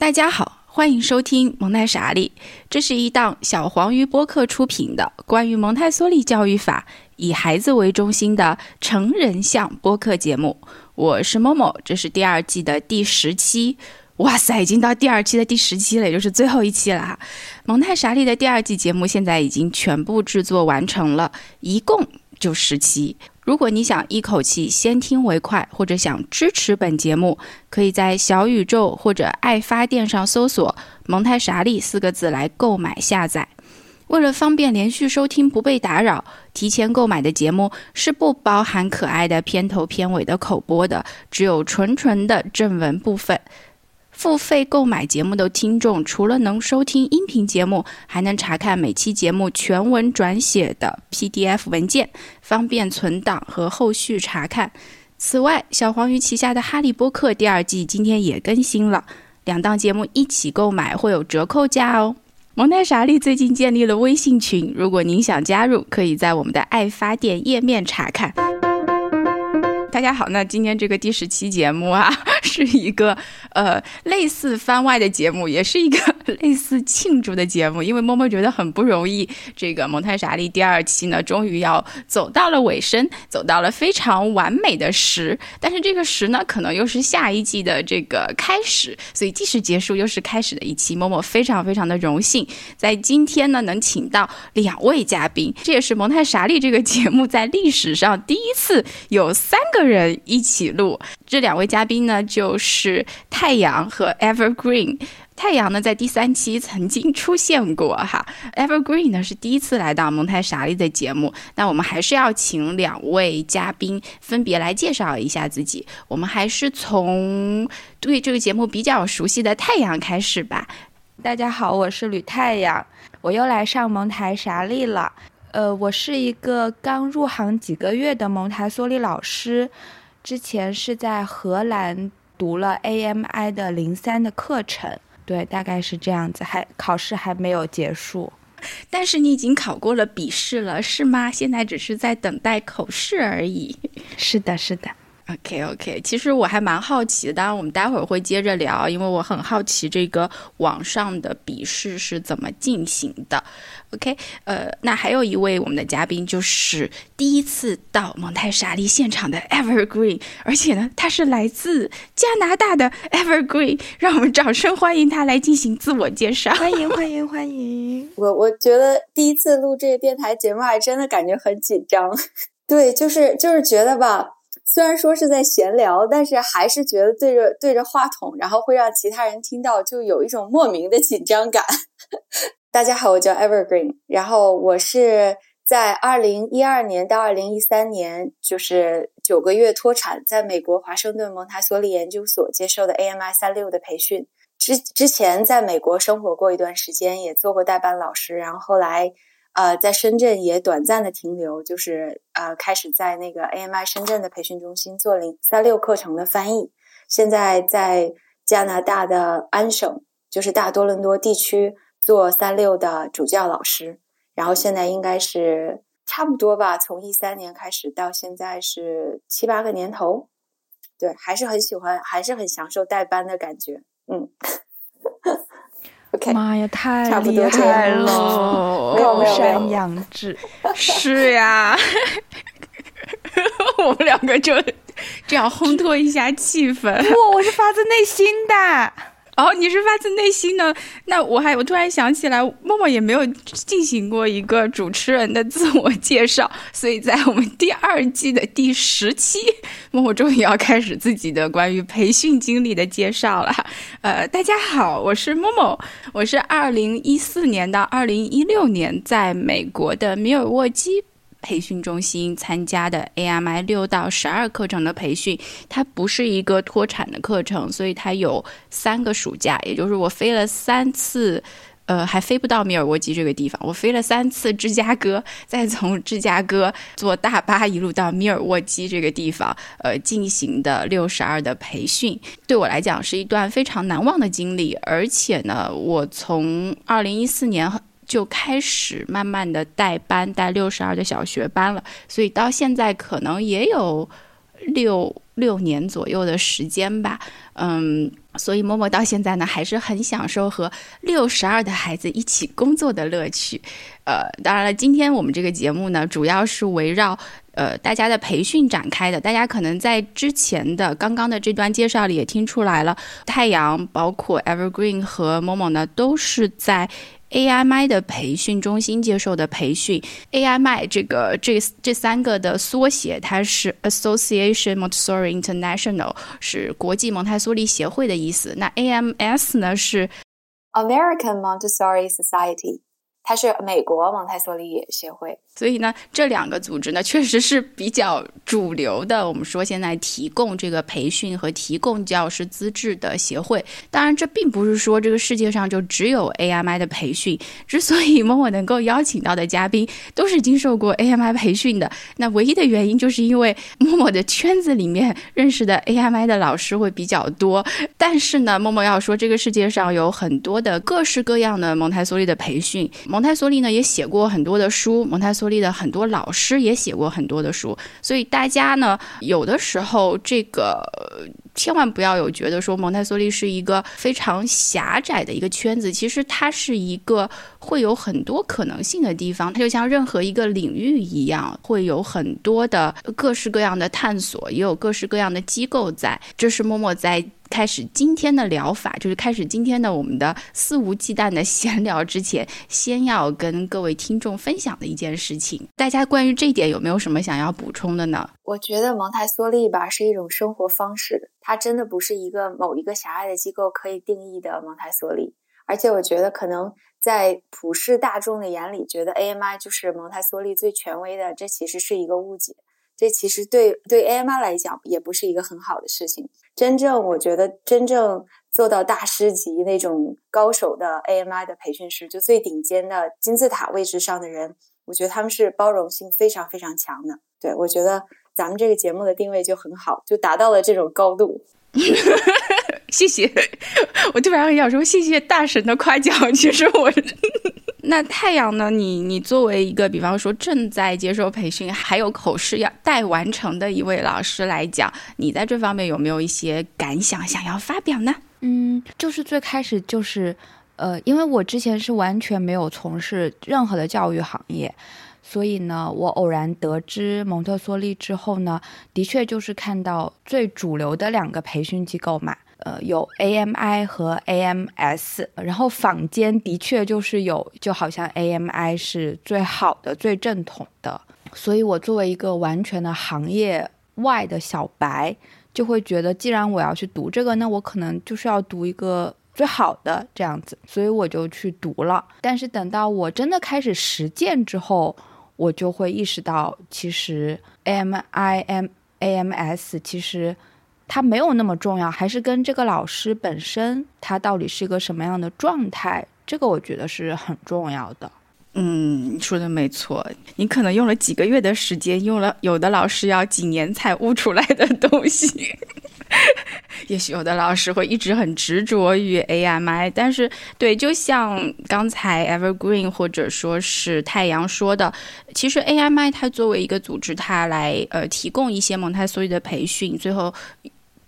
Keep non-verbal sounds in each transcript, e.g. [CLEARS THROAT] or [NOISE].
大家好，欢迎收听蒙太傻利。这是一档小黄鱼播客出品的关于蒙台梭利教育法、以孩子为中心的成人向播客节目。我是某某，这是第二季的第十期。哇塞，已经到第二期的第十期了，也就是最后一期了哈。蒙太傻利的第二季节目现在已经全部制作完成了，一共就十期。如果你想一口气先听为快，或者想支持本节目，可以在小宇宙或者爱发电上搜索“蒙太傻利”四个字来购买下载。为了方便连续收听不被打扰，提前购买的节目是不包含可爱的片头片尾的口播的，只有纯纯的正文部分。付费购买节目的听众，除了能收听音频节目，还能查看每期节目全文转写的 PDF 文件，方便存档和后续查看。此外，小黄鱼旗下的《哈利波特》第二季今天也更新了，两档节目一起购买会有折扣价哦。蒙太傻利最近建立了微信群，如果您想加入，可以在我们的爱发电页面查看。大家好，那今天这个第十期节目啊，[LAUGHS] 是一个呃类似番外的节目，也是一个 [LAUGHS] 类似庆祝的节目，因为默默觉得很不容易。这个蒙太傻利第二期呢，终于要走到了尾声，走到了非常完美的十，但是这个十呢，可能又是下一季的这个开始，所以既是结束又是开始的一期。默默非常非常的荣幸，在今天呢能请到两位嘉宾，这也是蒙太傻利这个节目在历史上第一次有三个。人一起录，这两位嘉宾呢，就是太阳和 Evergreen。太阳呢，在第三期曾经出现过哈，Evergreen 呢是第一次来到蒙太傻利的节目。那我们还是要请两位嘉宾分别来介绍一下自己。我们还是从对这个节目比较熟悉的太阳开始吧。大家好，我是吕太阳，我又来上蒙台傻利了。呃，我是一个刚入行几个月的蒙台梭利老师，之前是在荷兰读了 AMI 的零三的课程，对，大概是这样子，还考试还没有结束，但是你已经考过了笔试了，是吗？现在只是在等待口试而已。是的，是的。OK OK，其实我还蛮好奇的，当然我们待会儿会接着聊，因为我很好奇这个网上的笔试是怎么进行的。OK，呃，那还有一位我们的嘉宾就是第一次到蒙太莎利现场的 Evergreen，而且呢他是来自加拿大的 Evergreen，让我们掌声欢迎他来进行自我介绍。欢迎欢迎欢迎！[LAUGHS] 我我觉得第一次录这个电台节目还真的感觉很紧张，[LAUGHS] 对，就是就是觉得吧。虽然说是在闲聊，但是还是觉得对着对着话筒，然后会让其他人听到，就有一种莫名的紧张感。[LAUGHS] 大家好，我叫 Evergreen，然后我是在二零一二年到二零一三年，就是九个月脱产，在美国华盛顿蒙台梭利研究所接受的 AMI 三六的培训。之之前在美国生活过一段时间，也做过代班老师，然后后来。呃，在深圳也短暂的停留，就是呃，开始在那个 AMI 深圳的培训中心做零三六课程的翻译。现在在加拿大的安省，就是大多伦多地区做三六的主教老师。然后现在应该是差不多吧，从一三年开始到现在是七八个年头。对，还是很喜欢，还是很享受带班的感觉。嗯。[LAUGHS] 妈呀，太厉害了！高山仰止，是呀，[LAUGHS] 我们两个就这样烘托一下气氛。不，我是发自内心的。哦，你是发自内心的？那我还我突然想起来，默默也没有进行过一个主持人的自我介绍，所以在我们第二季的第十期，默默终于要开始自己的关于培训经历的介绍了。呃，大家好，我是默默，我是二零一四年到二零一六年在美国的米尔沃基。培训中心参加的 AMI 六到十二课程的培训，它不是一个脱产的课程，所以它有三个暑假，也就是我飞了三次，呃，还飞不到米尔沃基这个地方，我飞了三次芝加哥，[LAUGHS] 再从芝加哥坐大巴一路到米尔沃基这个地方，呃，进行的六十二的培训，对我来讲是一段非常难忘的经历，而且呢，我从二零一四年。就开始慢慢的带班，带六十二的小学班了，所以到现在可能也有六六年左右的时间吧。嗯，所以默默到现在呢，还是很享受和六十二的孩子一起工作的乐趣。呃，当然了，今天我们这个节目呢，主要是围绕呃大家的培训展开的。大家可能在之前的刚刚的这段介绍里也听出来了，太阳、包括 Evergreen 和某某呢，都是在。AMI 的培训中心接受的培训，AMI 这个这这三个的缩写，它是 Association Montessori International，是国际蒙台梭利协会的意思。那 AMS 呢是 American Montessori Society。它是美国蒙台梭利协会，所以呢，这两个组织呢，[LAUGHS] 确实是比较主流的。我们说现在提供这个培训和提供教师资质的协会。当然，这并不是说这个世界上就只有 AMI 的培训。之所以默默能够邀请到的嘉宾都是经受过 AMI 培训的，那唯一的原因就是因为默默的圈子里面认识的 AMI 的老师会比较多。但是呢，默默要说，这个世界上有很多的各式各样的蒙台梭利的培训。蒙台梭利呢也写过很多的书，蒙台梭利的很多老师也写过很多的书，所以大家呢有的时候这个千万不要有觉得说蒙台梭利是一个非常狭窄的一个圈子，其实它是一个会有很多可能性的地方，它就像任何一个领域一样，会有很多的各式各样的探索，也有各式各样的机构在。这是默默在。开始今天的疗法，就是开始今天的我们的肆无忌惮的闲聊之前，先要跟各位听众分享的一件事情。大家关于这一点有没有什么想要补充的呢？我觉得蒙台梭利吧是一种生活方式，它真的不是一个某一个狭隘的机构可以定义的蒙台梭利。而且我觉得可能在普世大众的眼里，觉得 AMI 就是蒙台梭利最权威的，这其实是一个误解。这其实对对 AMI 来讲也不是一个很好的事情。真正我觉得真正做到大师级那种高手的 AMI 的培训师，就最顶尖的金字塔位置上的人，我觉得他们是包容性非常非常强的。对我觉得咱们这个节目的定位就很好，就达到了这种高度。[LAUGHS] 谢谢，[LAUGHS] 我突然很想说谢谢大神的夸奖。其实我。那太阳呢？你你作为一个，比方说正在接受培训，还有口试要待完成的一位老师来讲，你在这方面有没有一些感想想要发表呢？嗯，就是最开始就是，呃，因为我之前是完全没有从事任何的教育行业，所以呢，我偶然得知蒙特梭利之后呢，的确就是看到最主流的两个培训机构嘛。呃，有 AMI 和 AMS，然后坊间的确就是有，就好像 AMI 是最好的、最正统的，所以我作为一个完全的行业外的小白，就会觉得，既然我要去读这个，那我可能就是要读一个最好的这样子，所以我就去读了。但是等到我真的开始实践之后，我就会意识到，其实 AMI、M、AMS 其实。它没有那么重要，还是跟这个老师本身他到底是一个什么样的状态，这个我觉得是很重要的。嗯，你说的没错，你可能用了几个月的时间，用了有的老师要几年才悟出来的东西。[LAUGHS] 也许有的老师会一直很执着于 AMI，但是对，就像刚才 Evergreen 或者说是太阳说的，其实 AMI 它作为一个组织，它来呃提供一些蒙台梭利的培训，最后。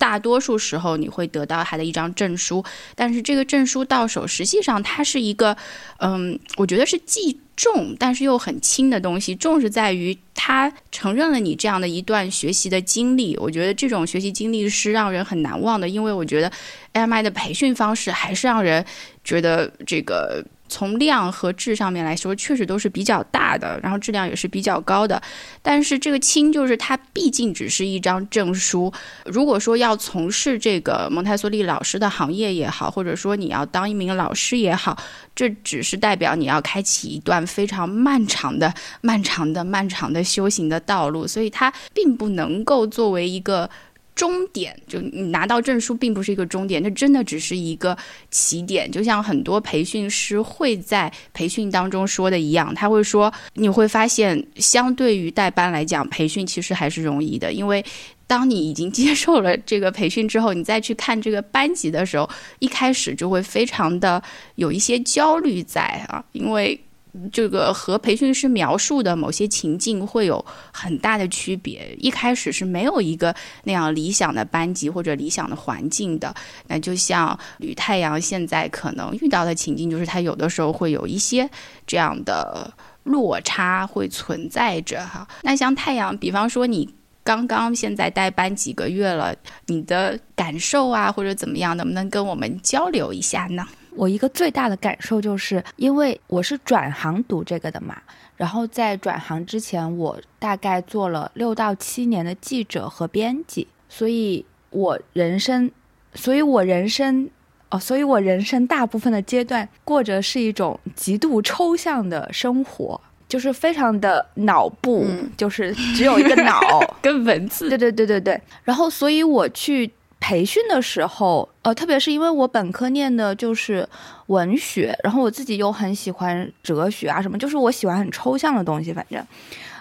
大多数时候你会得到他的一张证书，但是这个证书到手，实际上它是一个，嗯，我觉得是既重但是又很轻的东西。重是在于他承认了你这样的一段学习的经历，我觉得这种学习经历是让人很难忘的，因为我觉得 AMI 的培训方式还是让人觉得这个。从量和质上面来说，确实都是比较大的，然后质量也是比较高的。但是这个轻，就是它毕竟只是一张证书。如果说要从事这个蒙台梭利老师的行业也好，或者说你要当一名老师也好，这只是代表你要开启一段非常漫长的、漫长的、漫长的修行的道路，所以它并不能够作为一个。终点就你拿到证书，并不是一个终点，那真的只是一个起点。就像很多培训师会在培训当中说的一样，他会说，你会发现，相对于代班来讲，培训其实还是容易的，因为当你已经接受了这个培训之后，你再去看这个班级的时候，一开始就会非常的有一些焦虑在啊，因为。这个和培训师描述的某些情境会有很大的区别。一开始是没有一个那样理想的班级或者理想的环境的。那就像吕太阳现在可能遇到的情境，就是他有的时候会有一些这样的落差会存在着哈。那像太阳，比方说你刚刚现在带班几个月了，你的感受啊或者怎么样，能不能跟我们交流一下呢？我一个最大的感受就是，因为我是转行读这个的嘛，然后在转行之前，我大概做了六到七年的记者和编辑，所以我人生，所以我人生，哦，所以我人生大部分的阶段过着是一种极度抽象的生活，就是非常的脑部，就是只有一个脑 [LAUGHS] 跟文字，对对对对对，然后所以我去。培训的时候，呃，特别是因为我本科念的就是文学，然后我自己又很喜欢哲学啊什么，就是我喜欢很抽象的东西，反正，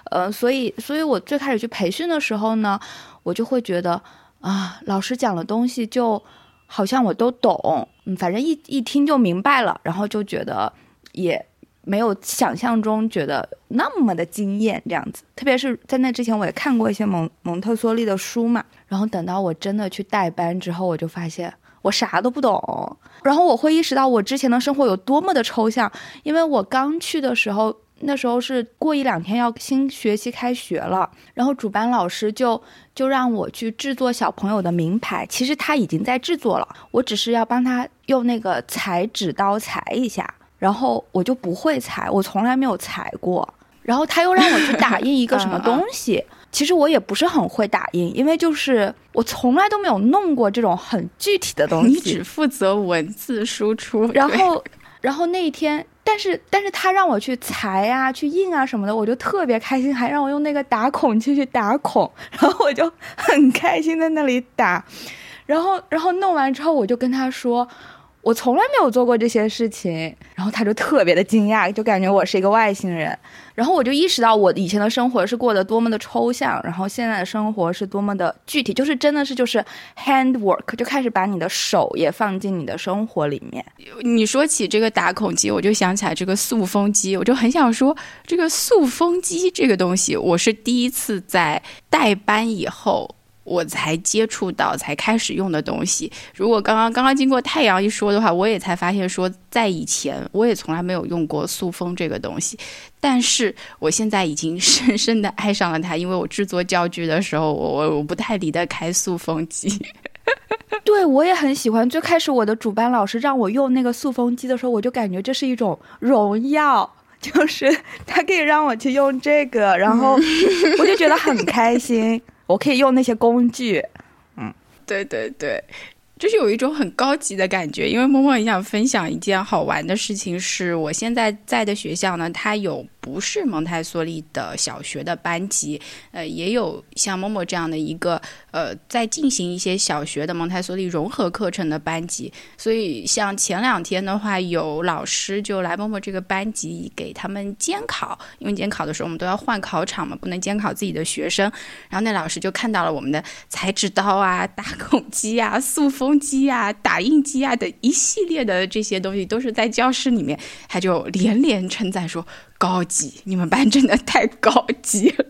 呃，所以，所以我最开始去培训的时候呢，我就会觉得啊，老师讲的东西就好像我都懂，嗯，反正一一听就明白了，然后就觉得也。没有想象中觉得那么的惊艳，这样子。特别是在那之前，我也看过一些蒙蒙特梭利的书嘛。然后等到我真的去带班之后，我就发现我啥都不懂。然后我会意识到我之前的生活有多么的抽象，因为我刚去的时候，那时候是过一两天要新学期开学了，然后主班老师就就让我去制作小朋友的名牌。其实他已经在制作了，我只是要帮他用那个裁纸刀裁一下。然后我就不会裁，我从来没有裁过。然后他又让我去打印一个什么 [LAUGHS] 东西，其实我也不是很会打印，因为就是我从来都没有弄过这种很具体的东西。你只负责文字输出。然后，然后那一天，但是但是他让我去裁啊、去印啊什么的，我就特别开心，还让我用那个打孔器去打孔，然后我就 [LAUGHS] 很开心在那里打。然后，然后弄完之后，我就跟他说。我从来没有做过这些事情，然后他就特别的惊讶，就感觉我是一个外星人。然后我就意识到，我以前的生活是过得多么的抽象，然后现在的生活是多么的具体，就是真的是就是 handwork，就开始把你的手也放进你的生活里面。你说起这个打孔机，我就想起来这个塑封机，我就很想说，这个塑封机这个东西，我是第一次在代班以后。我才接触到、才开始用的东西。如果刚刚刚刚经过太阳一说的话，我也才发现说，在以前我也从来没有用过塑封这个东西。但是我现在已经 [LAUGHS] 深深的爱上了它，因为我制作教具的时候，我我我不太离得开塑封机。[LAUGHS] 对我也很喜欢。最开始我的主班老师让我用那个塑封机的时候，我就感觉这是一种荣耀，就是 [LAUGHS] 他可以让我去用这个，然后我就觉得很开心。我可以用那些工具，嗯，对对对，就是有一种很高级的感觉。因为默默很想分享一件好玩的事情，是我现在在的学校呢，它有。不是蒙台梭利的小学的班级，呃，也有像默默这样的一个呃，在进行一些小学的蒙台梭利融合课程的班级。所以，像前两天的话，有老师就来默默这个班级给他们监考，因为监考的时候我们都要换考场嘛，不能监考自己的学生。然后那老师就看到了我们的裁纸刀啊、打孔机啊、塑封机啊、打印机啊的一系列的这些东西，都是在教室里面，他就连连称赞说。高级，你们班真的太高级了。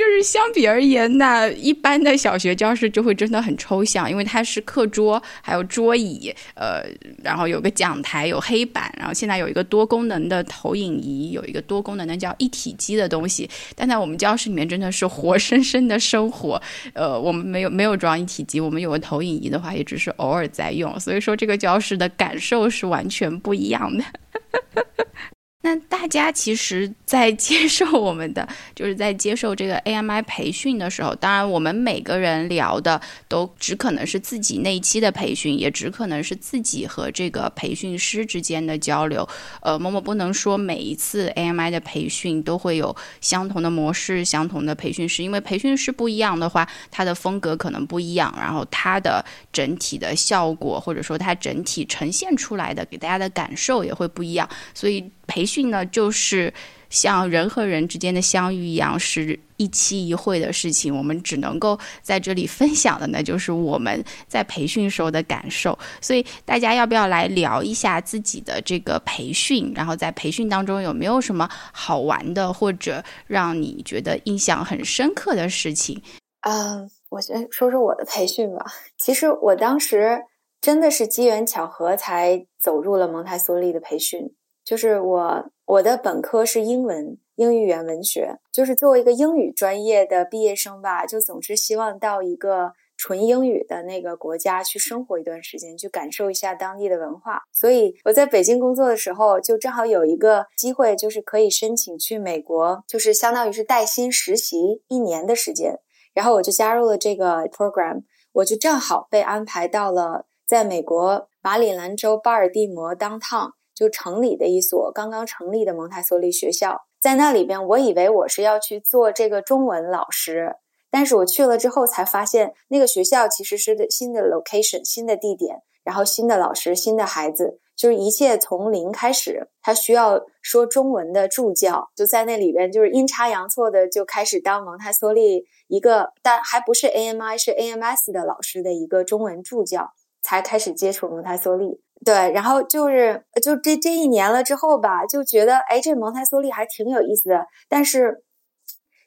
就是相比而言，那一般的小学教室就会真的很抽象，因为它是课桌，还有桌椅，呃，然后有个讲台，有黑板，然后现在有一个多功能的投影仪，有一个多功能的叫一体机的东西。但在我们教室里面真的是活生生的生活，呃，我们没有没有装一体机，我们有个投影仪的话，也只是偶尔在用，所以说这个教室的感受是完全不一样的。那 [LAUGHS] 大家其实，在接受我们的，就是在接受这个 AMI 培训的时候，当然我们每个人聊的都只可能是自己那一期的培训，也只可能是自己和这个培训师之间的交流。呃，某某不能说每一次 AMI 的培训都会有相同的模式、相同的培训师，因为培训师不一样的话，他的风格可能不一样，然后他的整体的效果或者说他整体呈现出来的给大家的感受也会不一样，所以。培训呢，就是像人和人之间的相遇一样，是一期一会的事情。我们只能够在这里分享的呢，就是我们在培训时候的感受。所以大家要不要来聊一下自己的这个培训？然后在培训当中有没有什么好玩的，或者让你觉得印象很深刻的事情？嗯，我先说说我的培训吧。其实我当时真的是机缘巧合才走入了蒙台梭利的培训。就是我，我的本科是英文，英语语言文学。就是作为一个英语专业的毕业生吧，就总是希望到一个纯英语的那个国家去生活一段时间，去感受一下当地的文化。所以我在北京工作的时候，就正好有一个机会，就是可以申请去美国，就是相当于是带薪实习一年的时间。然后我就加入了这个 program，我就正好被安排到了在美国马里兰州巴尔的摩当趟。就城里的一所刚刚成立的蒙台梭利学校，在那里边，我以为我是要去做这个中文老师，但是我去了之后才发现，那个学校其实是新的 location、新的地点，然后新的老师、新的孩子，就是一切从零开始。他需要说中文的助教，就在那里边，就是阴差阳错的就开始当蒙台梭利一个，但还不是 AMI，是 AMS 的老师的一个中文助教，才开始接触蒙台梭利。对，然后就是就这这一年了之后吧，就觉得哎，这蒙台梭利还挺有意思的。但是，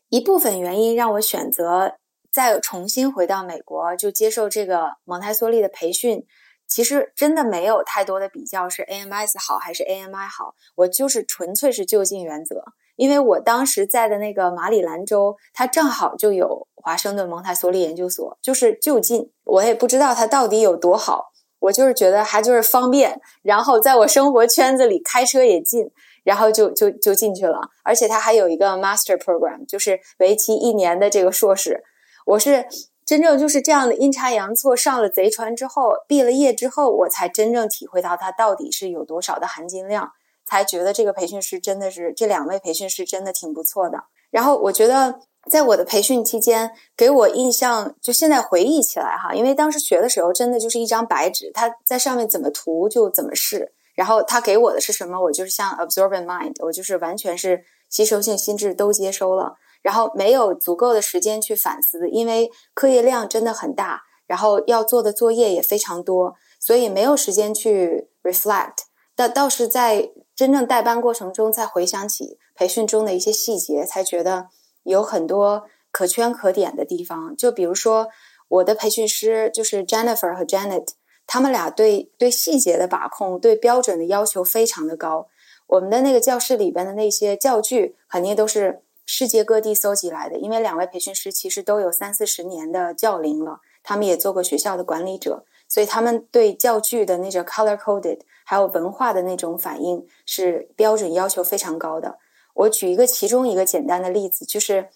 一部分原因让我选择再重新回到美国，就接受这个蒙台梭利的培训。其实真的没有太多的比较，是 AMS 好还是 AMI 好，我就是纯粹是就近原则。因为我当时在的那个马里兰州，它正好就有华盛顿蒙台梭利研究所，就是就近。我也不知道它到底有多好。我就是觉得还就是方便，然后在我生活圈子里开车也近，然后就就就进去了。而且它还有一个 master program，就是为期一年的这个硕士。我是真正就是这样的阴差阳错上了贼船之后，毕了业之后，我才真正体会到它到底是有多少的含金量，才觉得这个培训师真的是这两位培训师真的挺不错的。然后我觉得。在我的培训期间，给我印象就现在回忆起来哈，因为当时学的时候真的就是一张白纸，他在上面怎么涂就怎么试，然后他给我的是什么，我就是像 absorbent mind，我就是完全是吸收性心智都接收了，然后没有足够的时间去反思，因为课业量真的很大，然后要做的作业也非常多，所以没有时间去 reflect。但倒是在真正带班过程中，再回想起培训中的一些细节，才觉得。有很多可圈可点的地方，就比如说我的培训师就是 Jennifer 和 Janet，他们俩对对细节的把控、对标准的要求非常的高。我们的那个教室里边的那些教具，肯定都是世界各地搜集来的，因为两位培训师其实都有三四十年的教龄了，他们也做过学校的管理者，所以他们对教具的那种 color coded 还有文化的那种反应是标准要求非常高的。我举一个其中一个简单的例子，就是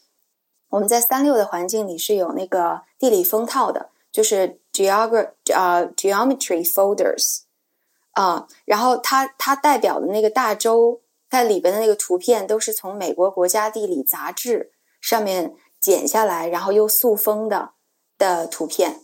我们在三六的环境里是有那个地理封套的，就是 geog 啊 geometry folders 啊，然后它它代表的那个大洲，它里边的那个图片都是从美国国家地理杂志上面剪下来，然后又塑封的的图片。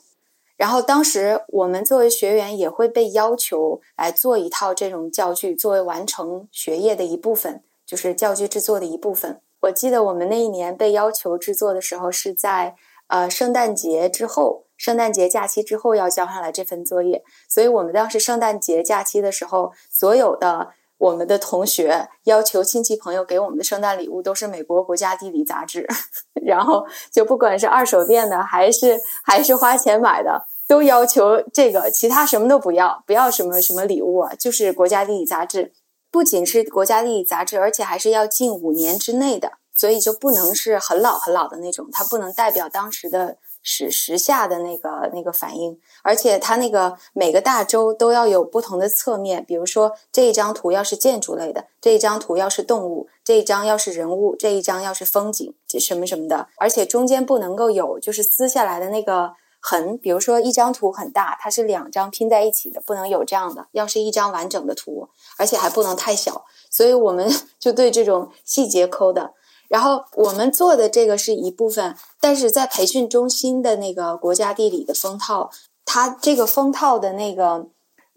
然后当时我们作为学员也会被要求来做一套这种教具，作为完成学业的一部分。就是教具制作的一部分。我记得我们那一年被要求制作的时候，是在呃圣诞节之后，圣诞节假期之后要交上来这份作业。所以我们当时圣诞节假期的时候，所有的我们的同学要求亲戚朋友给我们的圣诞礼物都是美国国家地理杂志，[LAUGHS] 然后就不管是二手店的还是还是花钱买的，都要求这个，其他什么都不要，不要什么什么礼物啊，就是国家地理杂志。不仅是国家地理杂志，而且还是要近五年之内的，所以就不能是很老很老的那种，它不能代表当时的时时下的那个那个反应，而且它那个每个大洲都要有不同的侧面，比如说这一张图要是建筑类的，这一张图要是动物，这一张要是人物，这一张要是风景，这什么什么的，而且中间不能够有就是撕下来的那个。很，比如说一张图很大，它是两张拼在一起的，不能有这样的。要是一张完整的图，而且还不能太小，所以我们 [LAUGHS] 就对这种细节抠的。然后我们做的这个是一部分，但是在培训中心的那个国家地理的封套，它这个封套的那个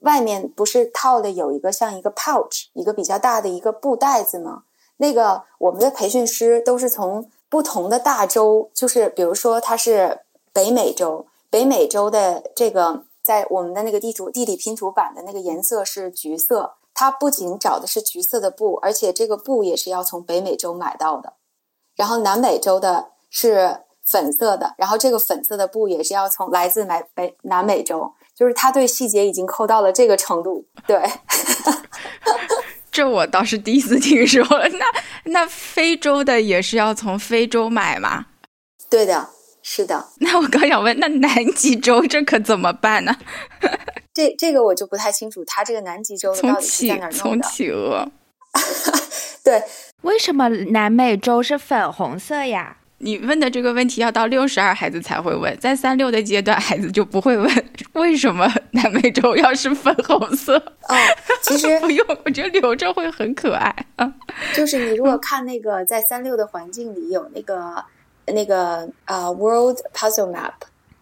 外面不是套的有一个像一个 pouch，一个比较大的一个布袋子吗？那个我们的培训师都是从不同的大洲，就是比如说它是北美洲，北美洲的这个在我们的那个地图地理拼图版的那个颜色是橘色，它不仅找的是橘色的布，而且这个布也是要从北美洲买到的。然后南美洲的是粉色的，然后这个粉色的布也是要从来自南北南美洲，就是他对细节已经抠到了这个程度，对。[LAUGHS] 这我倒是第一次听说，那那非洲的也是要从非洲买吗？对的，是的。[LAUGHS] 那我刚想问，那南极洲这可怎么办呢？[LAUGHS] 这这个我就不太清楚，它这个南极洲的到底是在哪弄的？从企鹅。[LAUGHS] 对，为什么南美洲是粉红色呀？你问的这个问题要到六十二孩子才会问，在三六的阶段，孩子就不会问为什么南美洲要是粉红色。哦，其实不用，我觉得留着会很可爱啊。就是你如果看那个在三六的环境里有那个那个呃 World Puzzle Map，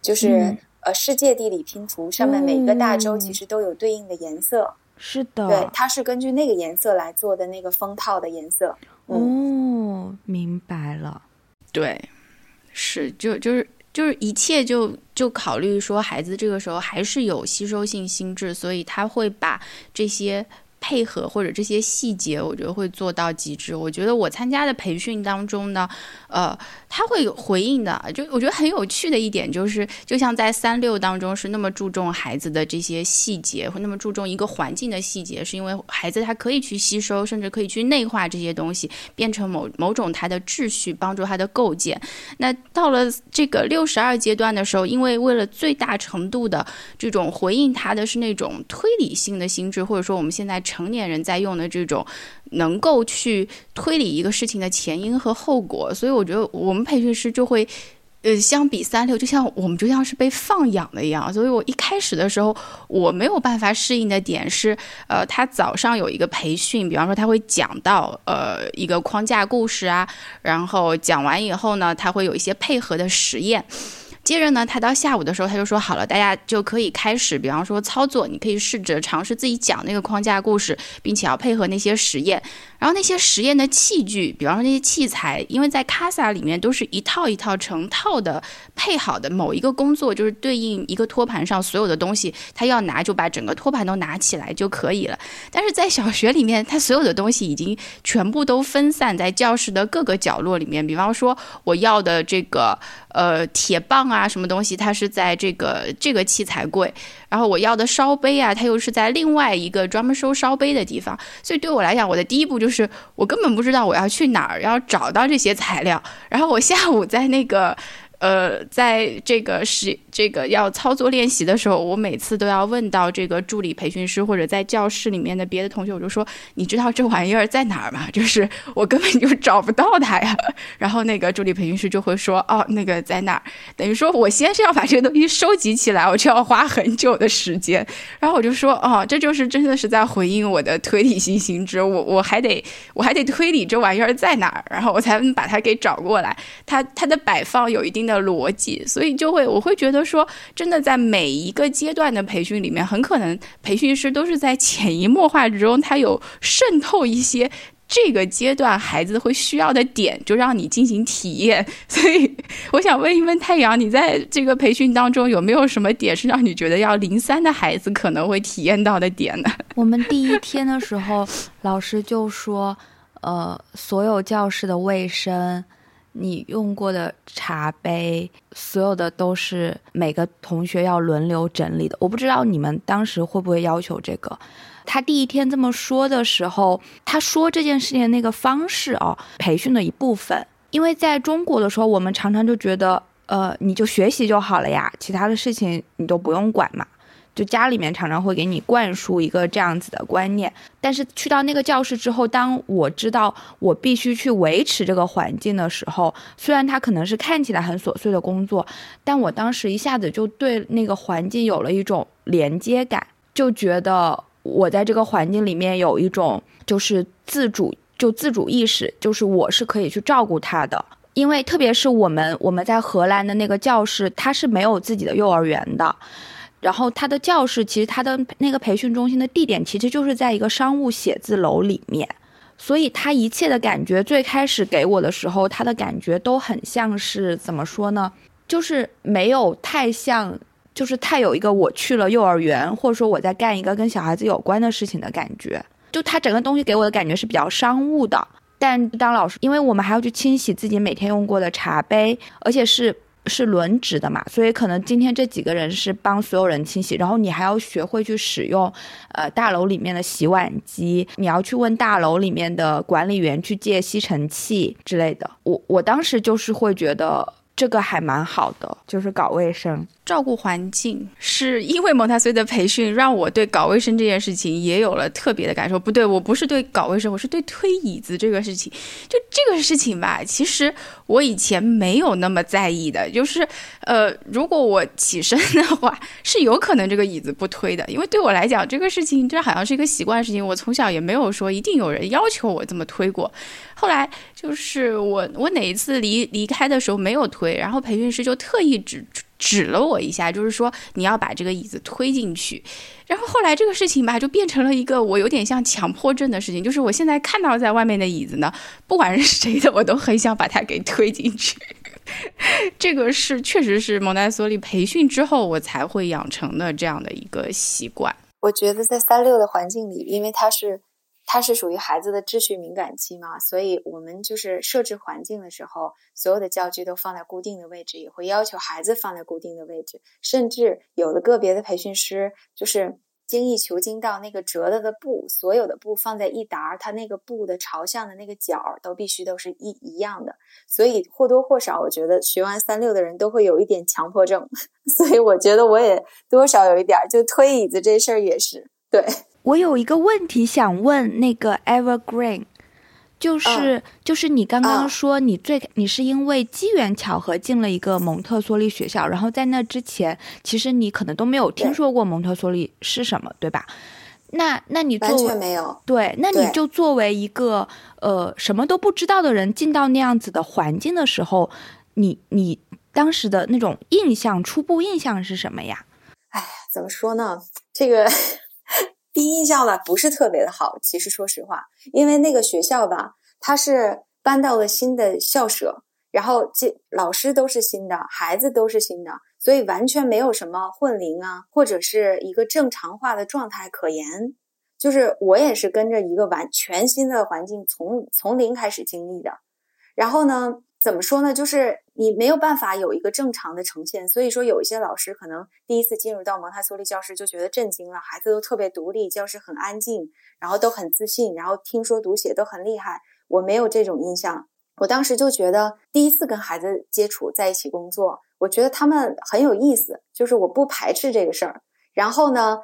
就是呃世界地理拼图，上面每一个大洲其实都有对应的颜色。是的，对，它是根据那个颜色来做的那个封套的颜色。哦，明白了。对，是就就是就是一切就就考虑说孩子这个时候还是有吸收性心智，所以他会把这些。配合或者这些细节，我觉得会做到极致。我觉得我参加的培训当中呢，呃，他会有回应的。就我觉得很有趣的一点就是，就像在三六当中是那么注重孩子的这些细节，会那么注重一个环境的细节，是因为孩子他可以去吸收，甚至可以去内化这些东西，变成某某种他的秩序，帮助他的构建。那到了这个六十二阶段的时候，因为为了最大程度的这种回应他的是那种推理性的心智，或者说我们现在。成年人在用的这种能够去推理一个事情的前因和后果，所以我觉得我们培训师就会，呃，相比三六，就像我们就像是被放养的一样。所以我一开始的时候，我没有办法适应的点是，呃，他早上有一个培训，比方说他会讲到呃一个框架故事啊，然后讲完以后呢，他会有一些配合的实验。接着呢，他到下午的时候，他就说好了，大家就可以开始，比方说操作，你可以试着尝试自己讲那个框架故事，并且要配合那些实验。然后那些实验的器具，比方说那些器材，因为在 Casa 里面都是一套一套成套的配好的，某一个工作就是对应一个托盘上所有的东西，他要拿就把整个托盘都拿起来就可以了。但是在小学里面，他所有的东西已经全部都分散在教室的各个角落里面。比方说我要的这个呃铁棒啊，啊什么东西，它是在这个这个器材柜。然后我要的烧杯啊，它又是在另外一个专门收烧杯的地方，所以对我来讲，我的第一步就是我根本不知道我要去哪儿，要找到这些材料。然后我下午在那个。呃，在这个是这个要操作练习的时候，我每次都要问到这个助理培训师或者在教室里面的别的同学，我就说：“你知道这玩意儿在哪儿吗？” [LAUGHS] 就是我根本就找不到它呀。[LAUGHS] 然后那个助理培训师就会说：“哦，那个在哪儿？”等于说我先是要把这个东西收集起来，我就要花很久的时间。然后我就说：“哦，这就是真的是在回应我的推理性心智，我我还得我还得推理这玩意儿在哪儿，然后我才能把它给找过来。它它的摆放有一定的。”的逻辑，所以就会我会觉得说，真的在每一个阶段的培训里面，很可能培训师都是在潜移默化之中，他有渗透一些这个阶段孩子会需要的点，就让你进行体验。所以我想问一问太阳，你在这个培训当中有没有什么点是让你觉得要零三的孩子可能会体验到的点呢？我们第一天的时候，老师就说，呃，所有教室的卫生。你用过的茶杯，所有的都是每个同学要轮流整理的。我不知道你们当时会不会要求这个。他第一天这么说的时候，他说这件事情的那个方式哦，培训的一部分。因为在中国的时候，我们常常就觉得，呃，你就学习就好了呀，其他的事情你都不用管嘛。就家里面常常会给你灌输一个这样子的观念，但是去到那个教室之后，当我知道我必须去维持这个环境的时候，虽然它可能是看起来很琐碎的工作，但我当时一下子就对那个环境有了一种连接感，就觉得我在这个环境里面有一种就是自主，就自主意识，就是我是可以去照顾他的，因为特别是我们我们在荷兰的那个教室，它是没有自己的幼儿园的。然后他的教室其实他的那个培训中心的地点其实就是在一个商务写字楼里面，所以他一切的感觉最开始给我的时候，他的感觉都很像是怎么说呢？就是没有太像，就是太有一个我去了幼儿园，或者说我在干一个跟小孩子有关的事情的感觉。就他整个东西给我的感觉是比较商务的。但当老师，因为我们还要去清洗自己每天用过的茶杯，而且是是轮值的嘛，所以可能今天这几个人是帮所有人清洗，然后你还要学会去使用，呃，大楼里面的洗碗机，你要去问大楼里面的管理员去借吸尘器之类的。我我当时就是会觉得这个还蛮好的，就是搞卫生。照顾环境，是因为蒙台梭利的培训，让我对搞卫生这件事情也有了特别的感受。不对，我不是对搞卫生，我是对推椅子这个事情。就这个事情吧，其实我以前没有那么在意的。就是，呃，如果我起身的话，是有可能这个椅子不推的，因为对我来讲，这个事情这好像是一个习惯事情。我从小也没有说一定有人要求我这么推过。后来就是我，我哪一次离离开的时候没有推，然后培训师就特意指。指了我一下，就是说你要把这个椅子推进去。然后后来这个事情吧，就变成了一个我有点像强迫症的事情。就是我现在看到在外面的椅子呢，不管是谁的，我都很想把它给推进去。[LAUGHS] 这个是确实是蒙台梭利培训之后我才会养成的这样的一个习惯。我觉得在三六的环境里，因为它是。它是属于孩子的秩序敏感期嘛，所以我们就是设置环境的时候，所有的教具都放在固定的位置，也会要求孩子放在固定的位置，甚至有的个别的培训师就是精益求精到那个折了的布，所有的布放在一沓，它那个布的朝向的那个角都必须都是一一样的，所以或多或少，我觉得学完三六的人都会有一点强迫症，[LAUGHS] 所以我觉得我也多少有一点，就推椅子这事儿也是对。我有一个问题想问那个 Evergreen，就是就是你刚刚说你最你是因为机缘巧合进了一个蒙特梭利学校，然后在那之前其实你可能都没有听说过蒙特梭利是什么，对吧？那那你完全没有对，那你就作为一个呃什么都不知道的人进到那样子的环境的时候，你你当时的那种印象初步印象是什么呀？哎，怎么说呢？这个。第一印象吧，不是特别的好。其实说实话，因为那个学校吧，它是搬到了新的校舍，然后这老师都是新的，孩子都是新的，所以完全没有什么混龄啊，或者是一个正常化的状态可言。就是我也是跟着一个完全新的环境，从从零开始经历的。然后呢？怎么说呢？就是你没有办法有一个正常的呈现，所以说有一些老师可能第一次进入到蒙台梭利教室就觉得震惊了，孩子都特别独立，教室很安静，然后都很自信，然后听说读写都很厉害。我没有这种印象，我当时就觉得第一次跟孩子接触在一起工作，我觉得他们很有意思，就是我不排斥这个事儿。然后呢，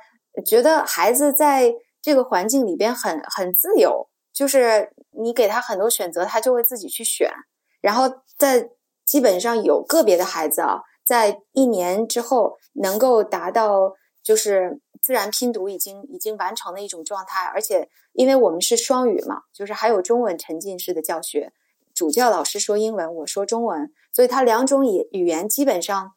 觉得孩子在这个环境里边很很自由，就是你给他很多选择，他就会自己去选。然后在基本上有个别的孩子啊，在一年之后能够达到就是自然拼读已经已经完成的一种状态，而且因为我们是双语嘛，就是还有中文沉浸式的教学，主教老师说英文，我说中文，所以他两种语语言基本上，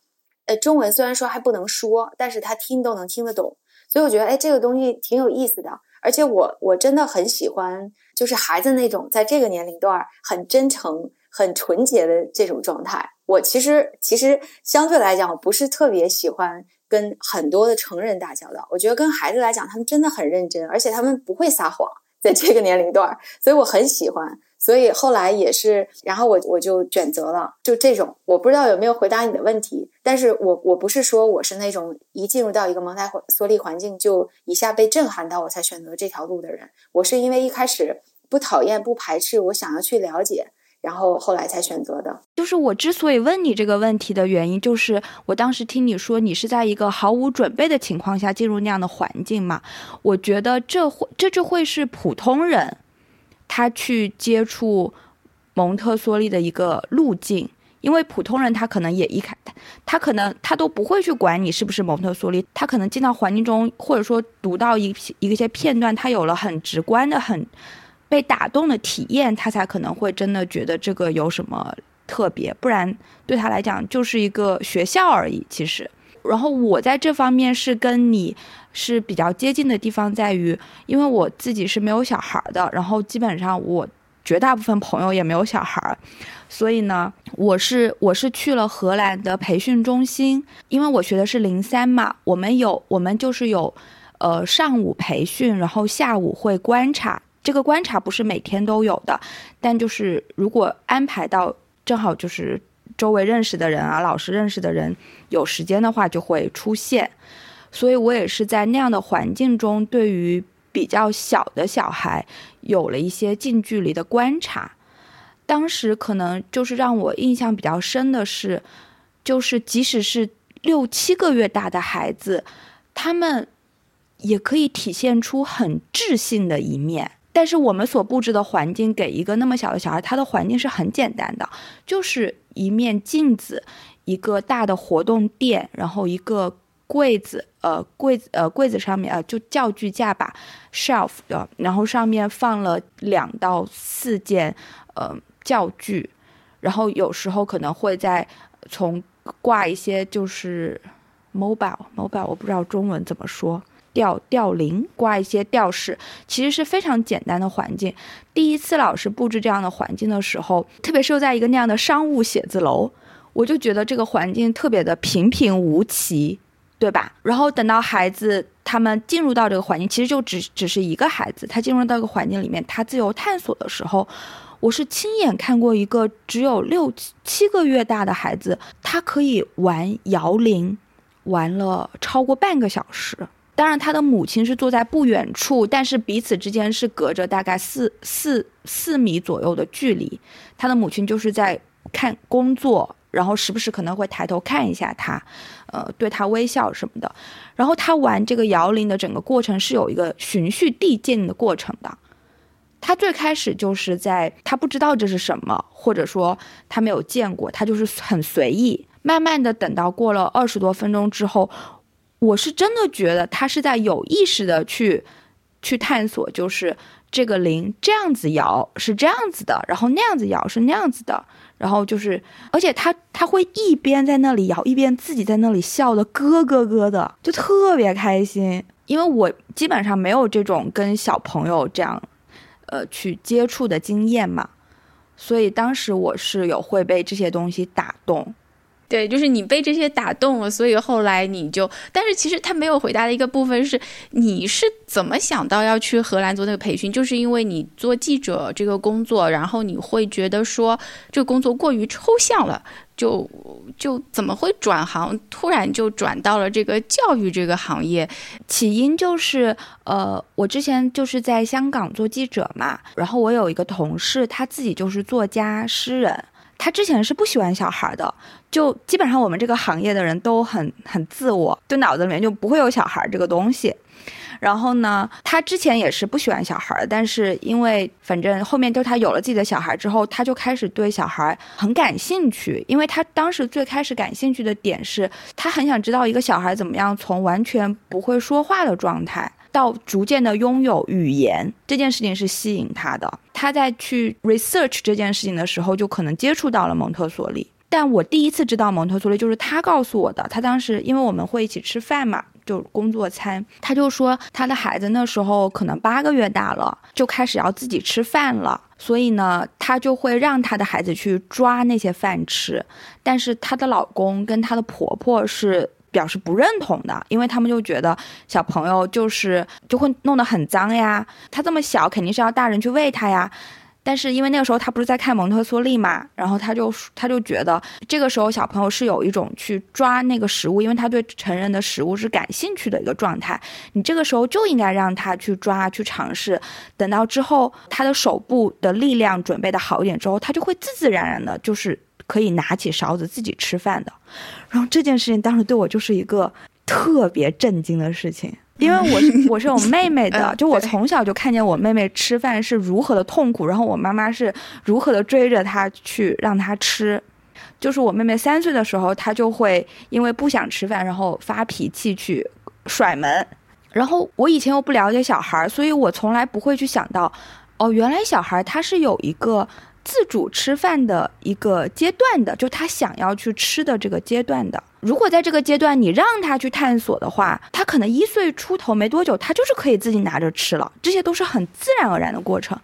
呃，中文虽然说还不能说，但是他听都能听得懂，所以我觉得哎，这个东西挺有意思的，而且我我真的很喜欢，就是孩子那种在这个年龄段很真诚。很纯洁的这种状态，我其实其实相对来讲，我不是特别喜欢跟很多的成人打交道。我觉得跟孩子来讲，他们真的很认真，而且他们不会撒谎，在这个年龄段，所以我很喜欢。所以后来也是，然后我我就选择了就这种。我不知道有没有回答你的问题，但是我我不是说我是那种一进入到一个蒙台梭利环境就一下被震撼到我才选择这条路的人。我是因为一开始不讨厌不排斥，我想要去了解。然后后来才选择的，就是我之所以问你这个问题的原因，就是我当时听你说你是在一个毫无准备的情况下进入那样的环境嘛，我觉得这会这就会是普通人他去接触蒙特梭利的一个路径，因为普通人他可能也一开他可能他都不会去管你是不是蒙特梭利，他可能进到环境中或者说读到一一一些片段，他有了很直观的很。被打动的体验，他才可能会真的觉得这个有什么特别，不然对他来讲就是一个学校而已。其实，然后我在这方面是跟你是比较接近的地方在于，因为我自己是没有小孩的，然后基本上我绝大部分朋友也没有小孩，所以呢，我是我是去了荷兰的培训中心，因为我学的是零三嘛，我们有我们就是有，呃，上午培训，然后下午会观察，这个观察不是每天都有的，但就是如果安排到正好就是周围认识的人啊，老师认识的人有时间的话就会出现，所以我也是在那样的环境中，对于比较小的小孩有了一些近距离的观察。当时可能就是让我印象比较深的是，就是即使是六七个月大的孩子，他们也可以体现出很智性的一面。但是我们所布置的环境给一个那么小的小孩，他的环境是很简单的，就是一面镜子，一个大的活动垫，然后一个柜子，呃，柜子，呃，柜子上面，呃，就教具架吧，shelf 的，然后上面放了两到四件，呃。教具，然后有时候可能会在从挂一些就是 mobile mobile，我不知道中文怎么说，吊吊铃挂一些吊饰，其实是非常简单的环境。第一次老师布置这样的环境的时候，特别是又在一个那样的商务写字楼，我就觉得这个环境特别的平平无奇，对吧？然后等到孩子他们进入到这个环境，其实就只只是一个孩子，他进入到一个环境里面，他自由探索的时候。我是亲眼看过一个只有六七七个月大的孩子，他可以玩摇铃，玩了超过半个小时。当然，他的母亲是坐在不远处，但是彼此之间是隔着大概四四四米左右的距离。他的母亲就是在看工作，然后时不时可能会抬头看一下他，呃，对他微笑什么的。然后他玩这个摇铃的整个过程是有一个循序递进的过程的。他最开始就是在他不知道这是什么，或者说他没有见过，他就是很随意。慢慢的等到过了二十多分钟之后，我是真的觉得他是在有意识的去去探索，就是这个铃这样子摇是这样子的，然后那样子摇是那样子的，然后就是而且他他会一边在那里摇，一边自己在那里笑的咯咯咯的，就特别开心。因为我基本上没有这种跟小朋友这样。呃，去接触的经验嘛，所以当时我是有会被这些东西打动。对，就是你被这些打动了，所以后来你就，但是其实他没有回答的一个部分是，你是怎么想到要去荷兰做那个培训？就是因为你做记者这个工作，然后你会觉得说这个工作过于抽象了，就就怎么会转行，突然就转到了这个教育这个行业？起因就是，呃，我之前就是在香港做记者嘛，然后我有一个同事，他自己就是作家诗人。他之前是不喜欢小孩的，就基本上我们这个行业的人都很很自我，就脑子里面就不会有小孩这个东西。然后呢，他之前也是不喜欢小孩，但是因为反正后面就他有了自己的小孩之后，他就开始对小孩很感兴趣。因为他当时最开始感兴趣的点是，他很想知道一个小孩怎么样从完全不会说话的状态。到逐渐的拥有语言这件事情是吸引他的。他在去 research 这件事情的时候，就可能接触到了蒙特梭利。但我第一次知道蒙特梭利，就是他告诉我的。他当时因为我们会一起吃饭嘛，就工作餐，他就说他的孩子那时候可能八个月大了，就开始要自己吃饭了。所以呢，他就会让他的孩子去抓那些饭吃。但是她的老公跟她的婆婆是。表示不认同的，因为他们就觉得小朋友就是就会弄得很脏呀，他这么小肯定是要大人去喂他呀。但是因为那个时候他不是在看蒙特梭利嘛，然后他就他就觉得这个时候小朋友是有一种去抓那个食物，因为他对成人的食物是感兴趣的一个状态。你这个时候就应该让他去抓去尝试，等到之后他的手部的力量准备的好一点之后，他就会自自然然的就是。可以拿起勺子自己吃饭的，然后这件事情当时对我就是一个特别震惊的事情，因为我是 [LAUGHS] 我是有妹妹的，就我从小就看见我妹妹吃饭是如何的痛苦，然后我妈妈是如何的追着她去让她吃，就是我妹妹三岁的时候，她就会因为不想吃饭，然后发脾气去甩门，然后我以前又不了解小孩，所以我从来不会去想到，哦，原来小孩他是有一个。自主吃饭的一个阶段的，就他想要去吃的这个阶段的。如果在这个阶段你让他去探索的话，他可能一岁出头没多久，他就是可以自己拿着吃了，这些都是很自然而然的过程。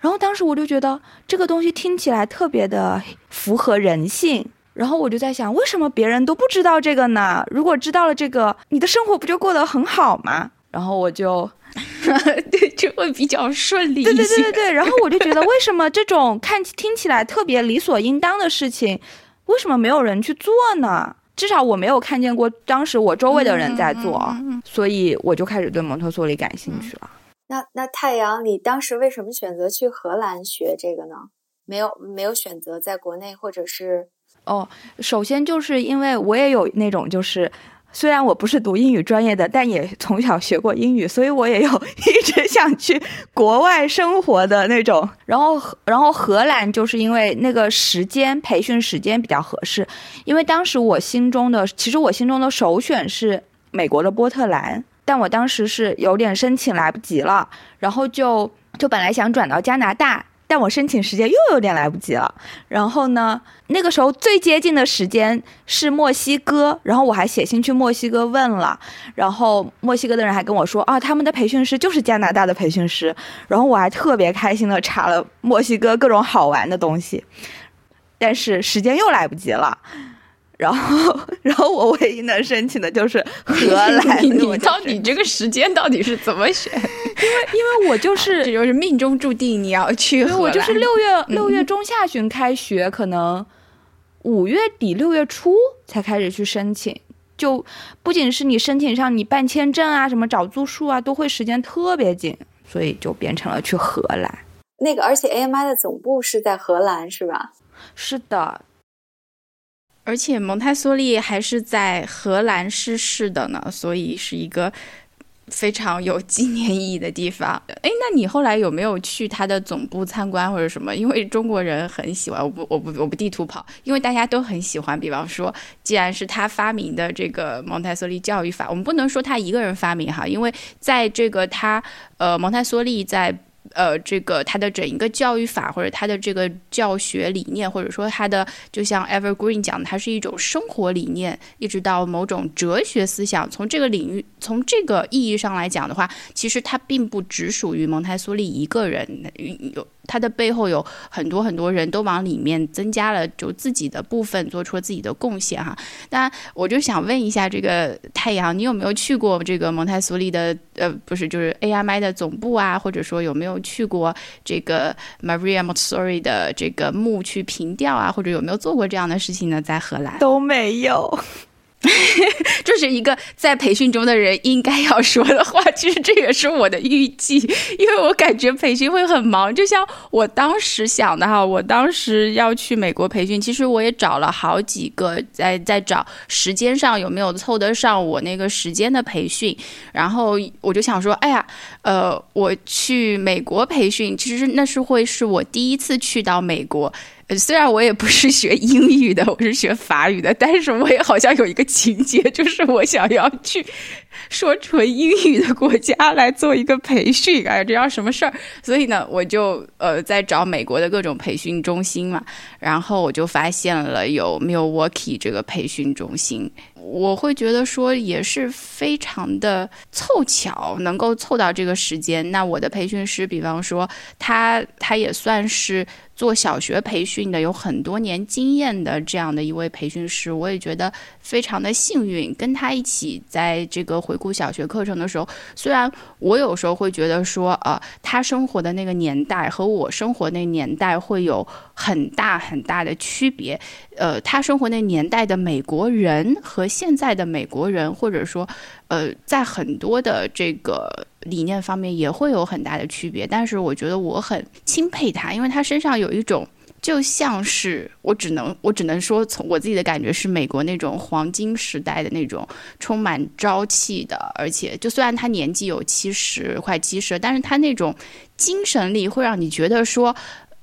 然后当时我就觉得这个东西听起来特别的符合人性，然后我就在想，为什么别人都不知道这个呢？如果知道了这个，你的生活不就过得很好吗？然后我就，[LAUGHS] 对，就会比较顺利。对对对对对。然后我就觉得，为什么这种看听起来特别理所应当的事情，为什么没有人去做呢？至少我没有看见过，当时我周围的人在做，所以我就开始对蒙特梭利感兴趣了。那那太阳，你当时为什么选择去荷兰学这个呢？没有没有选择在国内或者是？哦，首先就是因为我也有那种就是。虽然我不是读英语专业的，但也从小学过英语，所以我也有一直想去国外生活的那种。[LAUGHS] 然后，然后荷兰就是因为那个时间培训时间比较合适，因为当时我心中的其实我心中的首选是美国的波特兰，但我当时是有点申请来不及了，然后就就本来想转到加拿大。但我申请时间又有点来不及了，然后呢，那个时候最接近的时间是墨西哥，然后我还写信去墨西哥问了，然后墨西哥的人还跟我说啊，他们的培训师就是加拿大的培训师，然后我还特别开心的查了墨西哥各种好玩的东西，但是时间又来不及了。然后，然后我唯一能申请的就是荷兰。[LAUGHS] 你到底这个时间到底是怎么选？因为，因为我就 [LAUGHS] 是这就是命中注定你要去荷兰。我就是六月六月中下旬开学，可能五月底六月初才开始去申请。就不仅是你申请上，你办签证啊，什么找住宿啊，都会时间特别紧，所以就变成了去荷兰。那个，而且 AMI 的总部是在荷兰，是吧？是的。而且蒙台梭利还是在荷兰逝世的呢，所以是一个非常有纪念意义的地方。哎，那你后来有没有去他的总部参观或者什么？因为中国人很喜欢，我不，我不，我不地图跑，因为大家都很喜欢。比方说，既然是他发明的这个蒙台梭利教育法，我们不能说他一个人发明哈，因为在这个他呃蒙台梭利在。呃，这个他的整一个教育法，或者他的这个教学理念，或者说他的，就像 Evergreen 讲的，它是一种生活理念，一直到某种哲学思想。从这个领域，从这个意义上来讲的话，其实它并不只属于蒙台梭利一个人，有。它的背后有很多很多人都往里面增加了就自己的部分，做出了自己的贡献哈。那我就想问一下，这个太阳，你有没有去过这个蒙台梭利的呃，不是就是 AMI 的总部啊，或者说有没有去过这个 Maria Montessori 的这个墓去凭吊啊，或者有没有做过这样的事情呢？在荷兰都没有。[LAUGHS] 这是一个在培训中的人应该要说的话。其实这也是我的预计，[LAUGHS] 因为我感觉培训会很忙。就像我当时想的哈，我当时要去美国培训，其实我也找了好几个，在在找时间上有没有凑得上我那个时间的培训。然后我就想说，哎呀，呃，我去美国培训，其实那是会是我第一次去到美国。虽然我也不是学英语的，我是学法语的，但是我也好像有一个情节，就是我想要去说纯英语的国家来做一个培训，哎，这叫什么事儿？所以呢，我就呃在找美国的各种培训中心嘛，然后我就发现了有 Milwaukee 这个培训中心。我会觉得说也是非常的凑巧，能够凑到这个时间。那我的培训师，比方说他，他也算是做小学培训的，有很多年经验的这样的一位培训师。我也觉得非常的幸运，跟他一起在这个回顾小学课程的时候，虽然我有时候会觉得说，呃，他生活的那个年代和我生活那年代会有很大很大的区别。呃，他生活那年代的美国人和现在的美国人，或者说，呃，在很多的这个理念方面也会有很大的区别。但是我觉得我很钦佩他，因为他身上有一种，就像是我只能我只能说从我自己的感觉是美国那种黄金时代的那种充满朝气的，而且就虽然他年纪有七十快七十，但是他那种精神力会让你觉得说。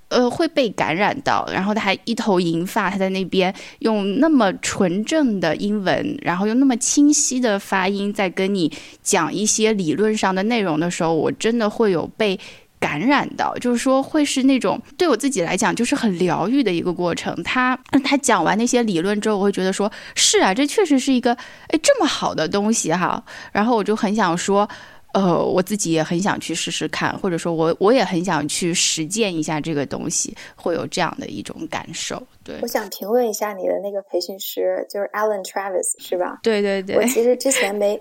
呃，会被感染到，然后他还一头银发，他在那边用那么纯正的英文，然后用那么清晰的发音在跟你讲一些理论上的内容的时候，我真的会有被感染到，就是说会是那种对我自己来讲就是很疗愈的一个过程。他 [CLEARS THROAT] 他讲完那些理论之后，我会觉得说是啊，这确实是一个哎这么好的东西哈。然后我就很想说。呃，我自己也很想去试试看，或者说我我也很想去实践一下这个东西，会有这样的一种感受。对，我想评论一下你的那个培训师，就是 Alan Travis，是吧？对对对。我其实之前没，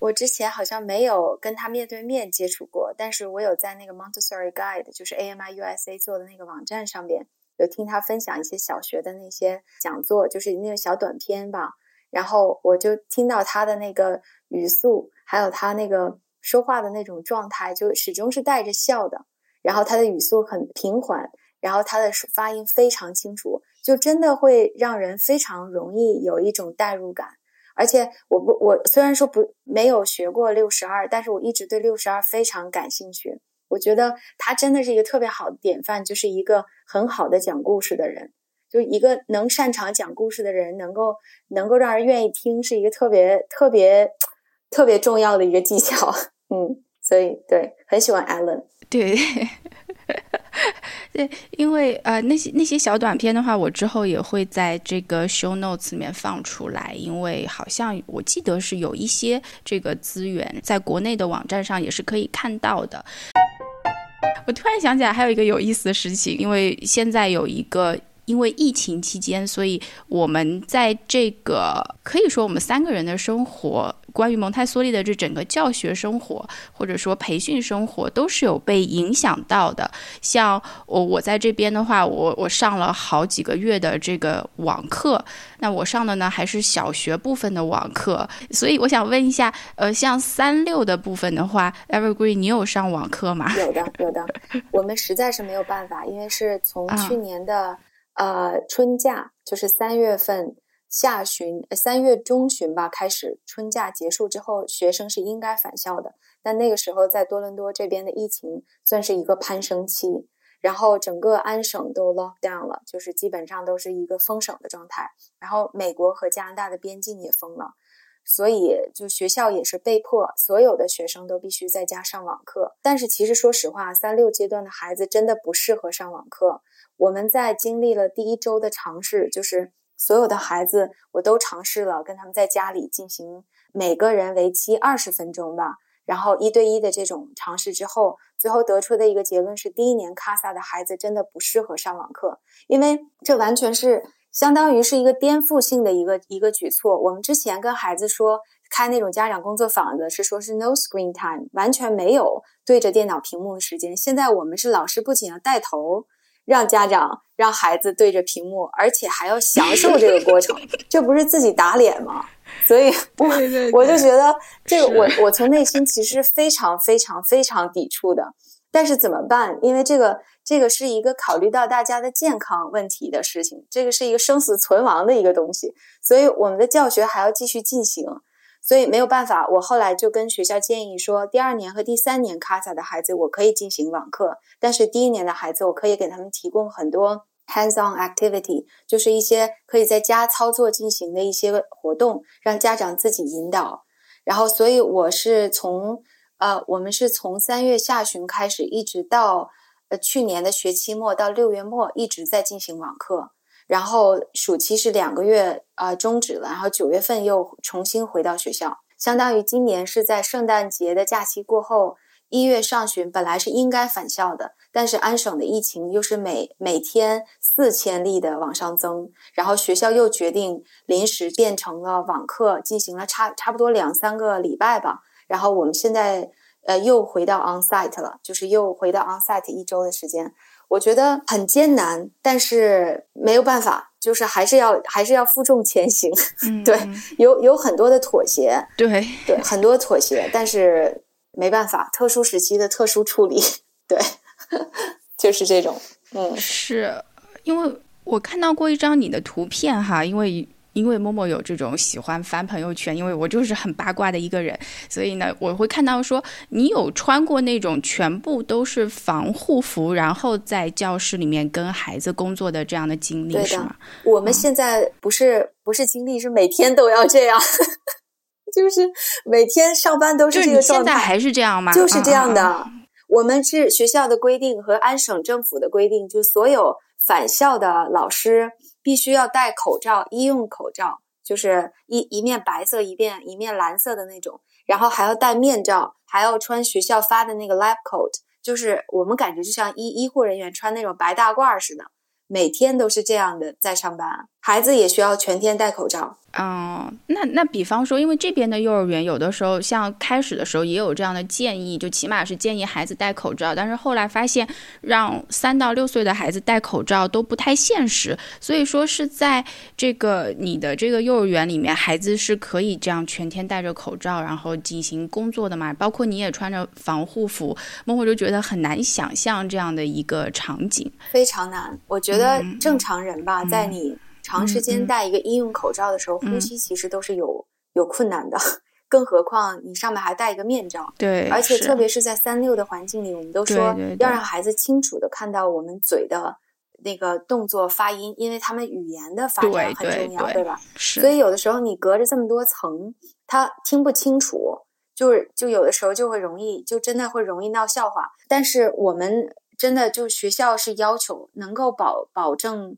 我之前好像没有跟他面对面接触过，但是我有在那个 Montessori Guide，就是 AMI USA 做的那个网站上边，有听他分享一些小学的那些讲座，就是那个小短片吧。然后我就听到他的那个语速，还有他那个。说话的那种状态，就始终是带着笑的，然后他的语速很平缓，然后他的发音非常清楚，就真的会让人非常容易有一种代入感。而且我不，我虽然说不没有学过六十二，但是我一直对六十二非常感兴趣。我觉得他真的是一个特别好的典范，就是一个很好的讲故事的人，就一个能擅长讲故事的人，能够能够让人愿意听，是一个特别特别。特别重要的一个技巧，[LAUGHS] 嗯，所以对，很喜欢 Allen，对，对，因为呃，那些那些小短片的话，我之后也会在这个 show notes 里面放出来，因为好像我记得是有一些这个资源在国内的网站上也是可以看到的。我突然想起来还有一个有意思的事情，因为现在有一个。因为疫情期间，所以我们在这个可以说我们三个人的生活，关于蒙台梭利的这整个教学生活或者说培训生活，都是有被影响到的。像我我在这边的话，我我上了好几个月的这个网课，那我上的呢还是小学部分的网课，所以我想问一下，呃，像三六的部分的话，Evergreen，你有上网课吗？有的，有的。我们实在是没有办法，因为是从 [LAUGHS] 去年的。呃，春假就是三月份下旬，三月中旬吧开始。春假结束之后，学生是应该返校的。但那个时候，在多伦多这边的疫情算是一个攀升期，然后整个安省都 lock down 了，就是基本上都是一个封省的状态。然后美国和加拿大的边境也封了，所以就学校也是被迫，所有的学生都必须在家上网课。但是其实说实话，三六阶段的孩子真的不适合上网课。我们在经历了第一周的尝试，就是所有的孩子我都尝试了，跟他们在家里进行每个人为期二十分钟吧，然后一对一的这种尝试之后，最后得出的一个结论是，第一年卡萨的孩子真的不适合上网课，因为这完全是相当于是一个颠覆性的一个一个举措。我们之前跟孩子说开那种家长工作坊的是说是 no screen time，完全没有对着电脑屏幕的时间。现在我们是老师不仅要带头。让家长让孩子对着屏幕，而且还要享受这个过程，[LAUGHS] 这不是自己打脸吗？所以，我我就觉得这个，我我从内心其实非常非常非常抵触的。但是怎么办？因为这个这个是一个考虑到大家的健康问题的事情，这个是一个生死存亡的一个东西，所以我们的教学还要继续进行。所以没有办法，我后来就跟学校建议说，第二年和第三年卡萨的孩子我可以进行网课，但是第一年的孩子我可以给他们提供很多 hands-on activity，就是一些可以在家操作进行的一些活动，让家长自己引导。然后，所以我是从呃，我们是从三月下旬开始，一直到呃去年的学期末到六月末一直在进行网课。然后暑期是两个月啊终止了，然后九月份又重新回到学校，相当于今年是在圣诞节的假期过后，一月上旬本来是应该返校的，但是安省的疫情又是每每天四千例的往上增，然后学校又决定临时变成了网课，进行了差差不多两三个礼拜吧，然后我们现在呃又回到 onsite 了，就是又回到 onsite 一周的时间。我觉得很艰难，但是没有办法，就是还是要还是要负重前行。[LAUGHS] 对，有有很多的妥协，对对，很多妥协，但是没办法，特殊时期的特殊处理，对，[LAUGHS] 就是这种。嗯，是因为我看到过一张你的图片哈，因为。因为默默有这种喜欢翻朋友圈，因为我就是很八卦的一个人，所以呢，我会看到说你有穿过那种全部都是防护服，然后在教室里面跟孩子工作的这样的经历，是吗？我们现在不是不是经历，是每天都要这样，[LAUGHS] 就是每天上班都是这个状态，现在还是这样吗？就是这样的。我们是学校的规定和安省政府的规定，就所有返校的老师必须要戴口罩，医用口罩，就是一一面白色，一面一面蓝色的那种，然后还要戴面罩，还要穿学校发的那个 lab coat，就是我们感觉就像医医护人员穿那种白大褂似的，每天都是这样的在上班，孩子也需要全天戴口罩。嗯，那那比方说，因为这边的幼儿园有的时候像开始的时候也有这样的建议，就起码是建议孩子戴口罩，但是后来发现让三到六岁的孩子戴口罩都不太现实，所以说是在这个你的这个幼儿园里面，孩子是可以这样全天戴着口罩然后进行工作的嘛？包括你也穿着防护服，孟获就觉得很难想象这样的一个场景，非常难。我觉得正常人吧，在你。长时间戴一个医用口罩的时候，呼吸其实都是有有困难的，[LAUGHS] 更何况你上面还戴一个面罩。对，而且特别是在三六的环境里，我们都说要让孩子清楚的看到我们嘴的那个动作发音，因为他们语言的发展很重要，对吧？是。所以有的时候你隔着这么多层，他听不清楚，就是就有的时候就会容易，就真的会容易闹笑话。但是我们真的就学校是要求能够保保证。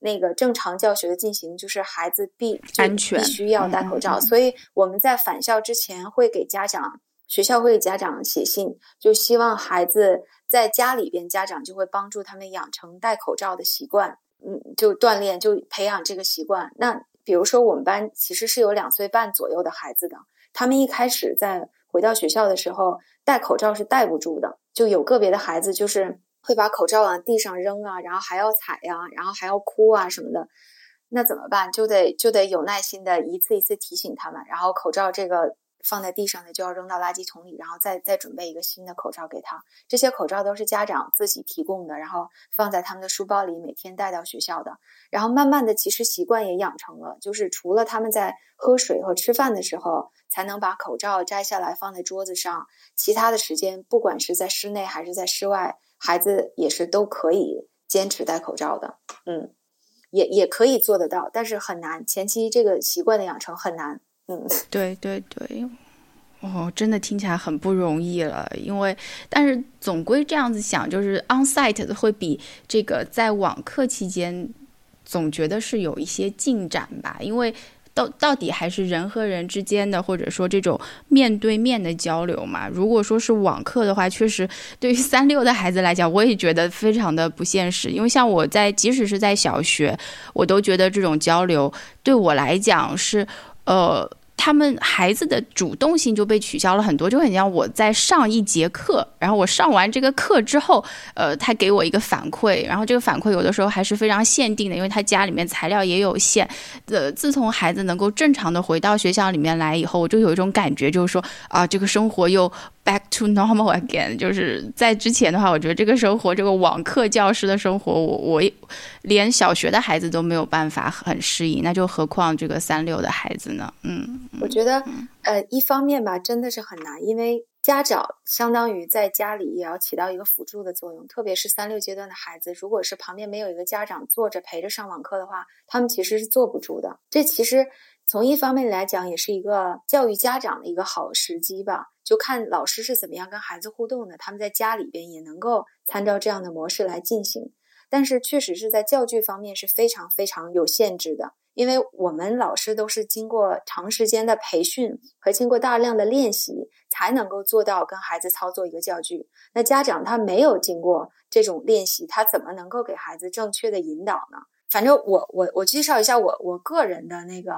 那个正常教学的进行，就是孩子必安全必须要戴口罩，所以我们在返校之前会给家长，学校会给家长写信，就希望孩子在家里边，家长就会帮助他们养成戴口罩的习惯，嗯，就锻炼，就培养这个习惯。那比如说我们班其实是有两岁半左右的孩子的，他们一开始在回到学校的时候戴口罩是戴不住的，就有个别的孩子就是。会把口罩往地上扔啊，然后还要踩呀，然后还要哭啊什么的，那怎么办？就得就得有耐心的一次一次提醒他们，然后口罩这个放在地上的就要扔到垃圾桶里，然后再再准备一个新的口罩给他。这些口罩都是家长自己提供的，然后放在他们的书包里，每天带到学校的。然后慢慢的，其实习惯也养成了，就是除了他们在喝水和吃饭的时候才能把口罩摘下来放在桌子上，其他的时间，不管是在室内还是在室外。孩子也是都可以坚持戴口罩的，嗯，也也可以做得到，但是很难。前期这个习惯的养成很难，嗯，[LAUGHS] 对对对，哦，真的听起来很不容易了。因为，但是总归这样子想，就是 onsite 会比这个在网课期间总觉得是有一些进展吧，因为。到到底还是人和人之间的，或者说这种面对面的交流嘛？如果说是网课的话，确实对于三六的孩子来讲，我也觉得非常的不现实。因为像我在，即使是在小学，我都觉得这种交流对我来讲是，呃。他们孩子的主动性就被取消了很多，就很像我在上一节课，然后我上完这个课之后，呃，他给我一个反馈，然后这个反馈有的时候还是非常限定的，因为他家里面材料也有限。呃，自从孩子能够正常的回到学校里面来以后，我就有一种感觉，就是说啊，这个生活又。Back to normal again，就是在之前的话，我觉得这个生活，这个网课教师的生活，我我连小学的孩子都没有办法很适应，那就何况这个三六的孩子呢？嗯，我觉得，呃，一方面吧，真的是很难，因为家长相当于在家里也要起到一个辅助的作用，特别是三六阶段的孩子，如果是旁边没有一个家长坐着陪着上网课的话，他们其实是坐不住的。这其实。从一方面来讲，也是一个教育家长的一个好时机吧。就看老师是怎么样跟孩子互动的，他们在家里边也能够参照这样的模式来进行。但是，确实是在教具方面是非常非常有限制的，因为我们老师都是经过长时间的培训和经过大量的练习，才能够做到跟孩子操作一个教具。那家长他没有经过这种练习，他怎么能够给孩子正确的引导呢？反正我我我介绍一下我我个人的那个。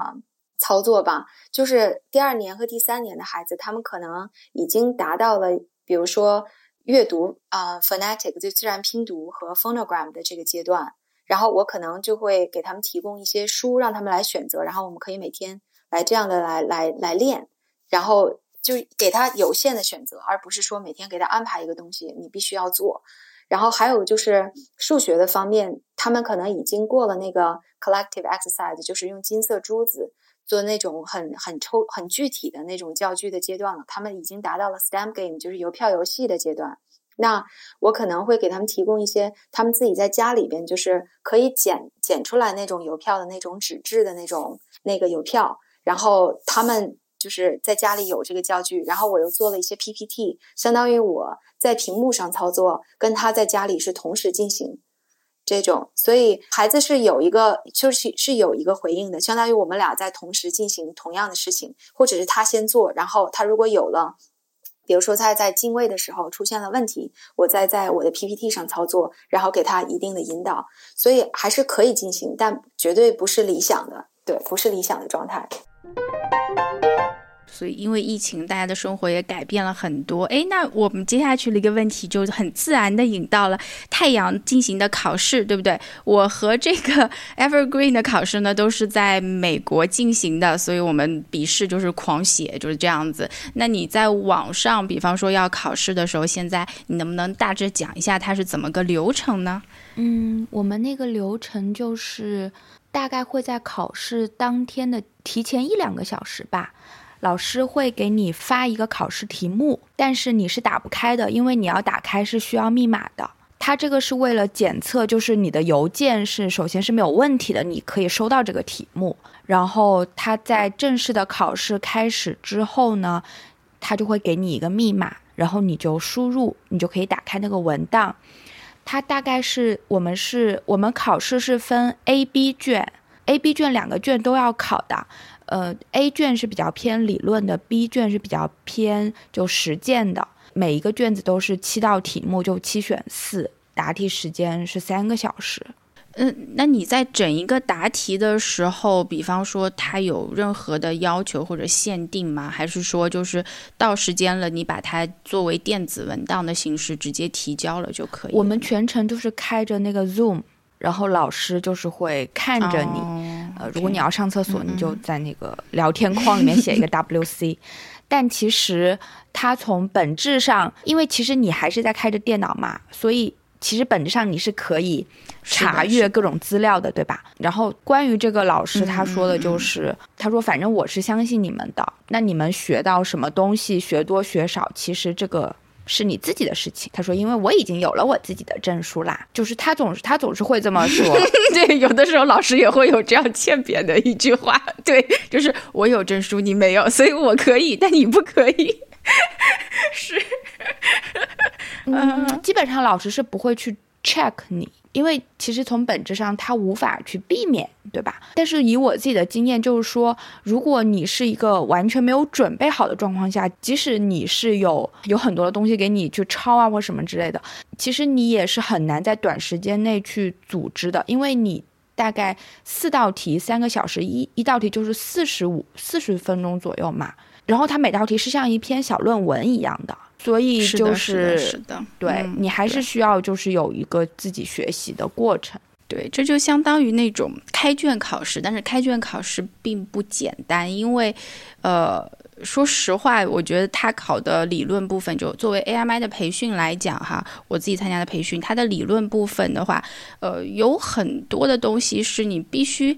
操作吧，就是第二年和第三年的孩子，他们可能已经达到了，比如说阅读啊，phonetic 就自然拼读和 phonogram 的这个阶段，然后我可能就会给他们提供一些书，让他们来选择，然后我们可以每天来这样的来来来练，然后就给他有限的选择，而不是说每天给他安排一个东西，你必须要做。然后还有就是数学的方面，他们可能已经过了那个 collective exercise，就是用金色珠子。做那种很很抽很具体的那种教具的阶段了，他们已经达到了 STEM game，就是邮票游戏的阶段。那我可能会给他们提供一些他们自己在家里边就是可以剪剪出来那种邮票的那种纸质的那种那个邮票，然后他们就是在家里有这个教具，然后我又做了一些 PPT，相当于我在屏幕上操作，跟他在家里是同时进行这种，所以孩子是有一个就是是有一个回应的，相当于我们俩在同时进行同样的事情，或者是他先做，然后他如果有了。比如说他在进位的时候出现了问题，我再在我的 PPT 上操作，然后给他一定的引导，所以还是可以进行，但绝对不是理想的，对，不是理想的状态。所以，因为疫情，大家的生活也改变了很多。哎，那我们接下去的一个问题就很自然的引到了太阳进行的考试，对不对？我和这个 [LAUGHS] Evergreen 的考试呢，都是在美国进行的，所以我们笔试就是狂写，就是这样子。那你在网上，比方说要考试的时候，现在你能不能大致讲一下它是怎么个流程呢？嗯，我们那个流程就是大概会在考试当天的提前一两个小时吧。老师会给你发一个考试题目，但是你是打不开的，因为你要打开是需要密码的。它这个是为了检测，就是你的邮件是首先是没有问题的，你可以收到这个题目。然后他在正式的考试开始之后呢，他就会给你一个密码，然后你就输入，你就可以打开那个文档。它大概是我们是我们考试是分 A、B 卷，A、B 卷两个卷都要考的。呃，A 卷是比较偏理论的，B 卷是比较偏就实践的。每一个卷子都是七道题目，就七选四，答题时间是三个小时。嗯，那你在整一个答题的时候，比方说它有任何的要求或者限定吗？还是说就是到时间了，你把它作为电子文档的形式直接提交了就可以？我们全程都是开着那个 Zoom。然后老师就是会看着你，呃，如果你要上厕所，你就在那个聊天框里面写一个 [LAUGHS] W C。但其实它从本质上，因为其实你还是在开着电脑嘛，所以其实本质上你是可以查阅各种资料的，对吧？然后关于这个老师他说的就是，他说反正我是相信你们的，那你们学到什么东西，学多学少，其实这个。是你自己的事情。他说：“因为我已经有了我自己的证书啦。”就是他总是他总是会这么说。[LAUGHS] 对，有的时候老师也会有这样欠扁的一句话。对，就是我有证书，你没有，所以我可以，但你不可以。[LAUGHS] 是，嗯，基本上老师是不会去 check 你。因为其实从本质上，他无法去避免，对吧？但是以我自己的经验，就是说，如果你是一个完全没有准备好的状况下，即使你是有有很多的东西给你去抄啊或什么之类的，其实你也是很难在短时间内去组织的，因为你大概四道题三个小时，一一道题就是四十五四十分钟左右嘛，然后它每道题是像一篇小论文一样的。所以就是是的，对你还是需要就是有一个自己学习的过程。对，这就相当于那种开卷考试，但是开卷考试并不简单，因为，呃，说实话，我觉得他考的理论部分，就作为 AMI 的培训来讲，哈，我自己参加的培训，它的理论部分的话，呃，有很多的东西是你必须。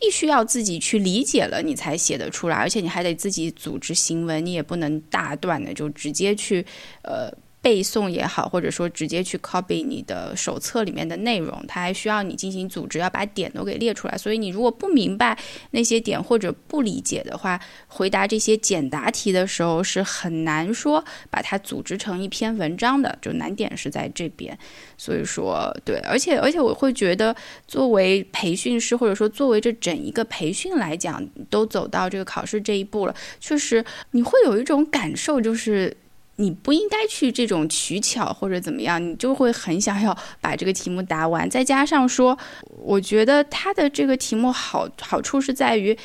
必须要自己去理解了，你才写得出来，而且你还得自己组织行文，你也不能大段的就直接去，呃。背诵也好，或者说直接去 copy 你的手册里面的内容，它还需要你进行组织，要把点都给列出来。所以你如果不明白那些点或者不理解的话，回答这些简答题的时候是很难说把它组织成一篇文章的，就难点是在这边。所以说，对，而且而且我会觉得，作为培训师或者说作为这整一个培训来讲，都走到这个考试这一步了，确实你会有一种感受，就是。你不应该去这种取巧或者怎么样，你就会很想要把这个题目答完。再加上说，我觉得他的这个题目好好处是在于。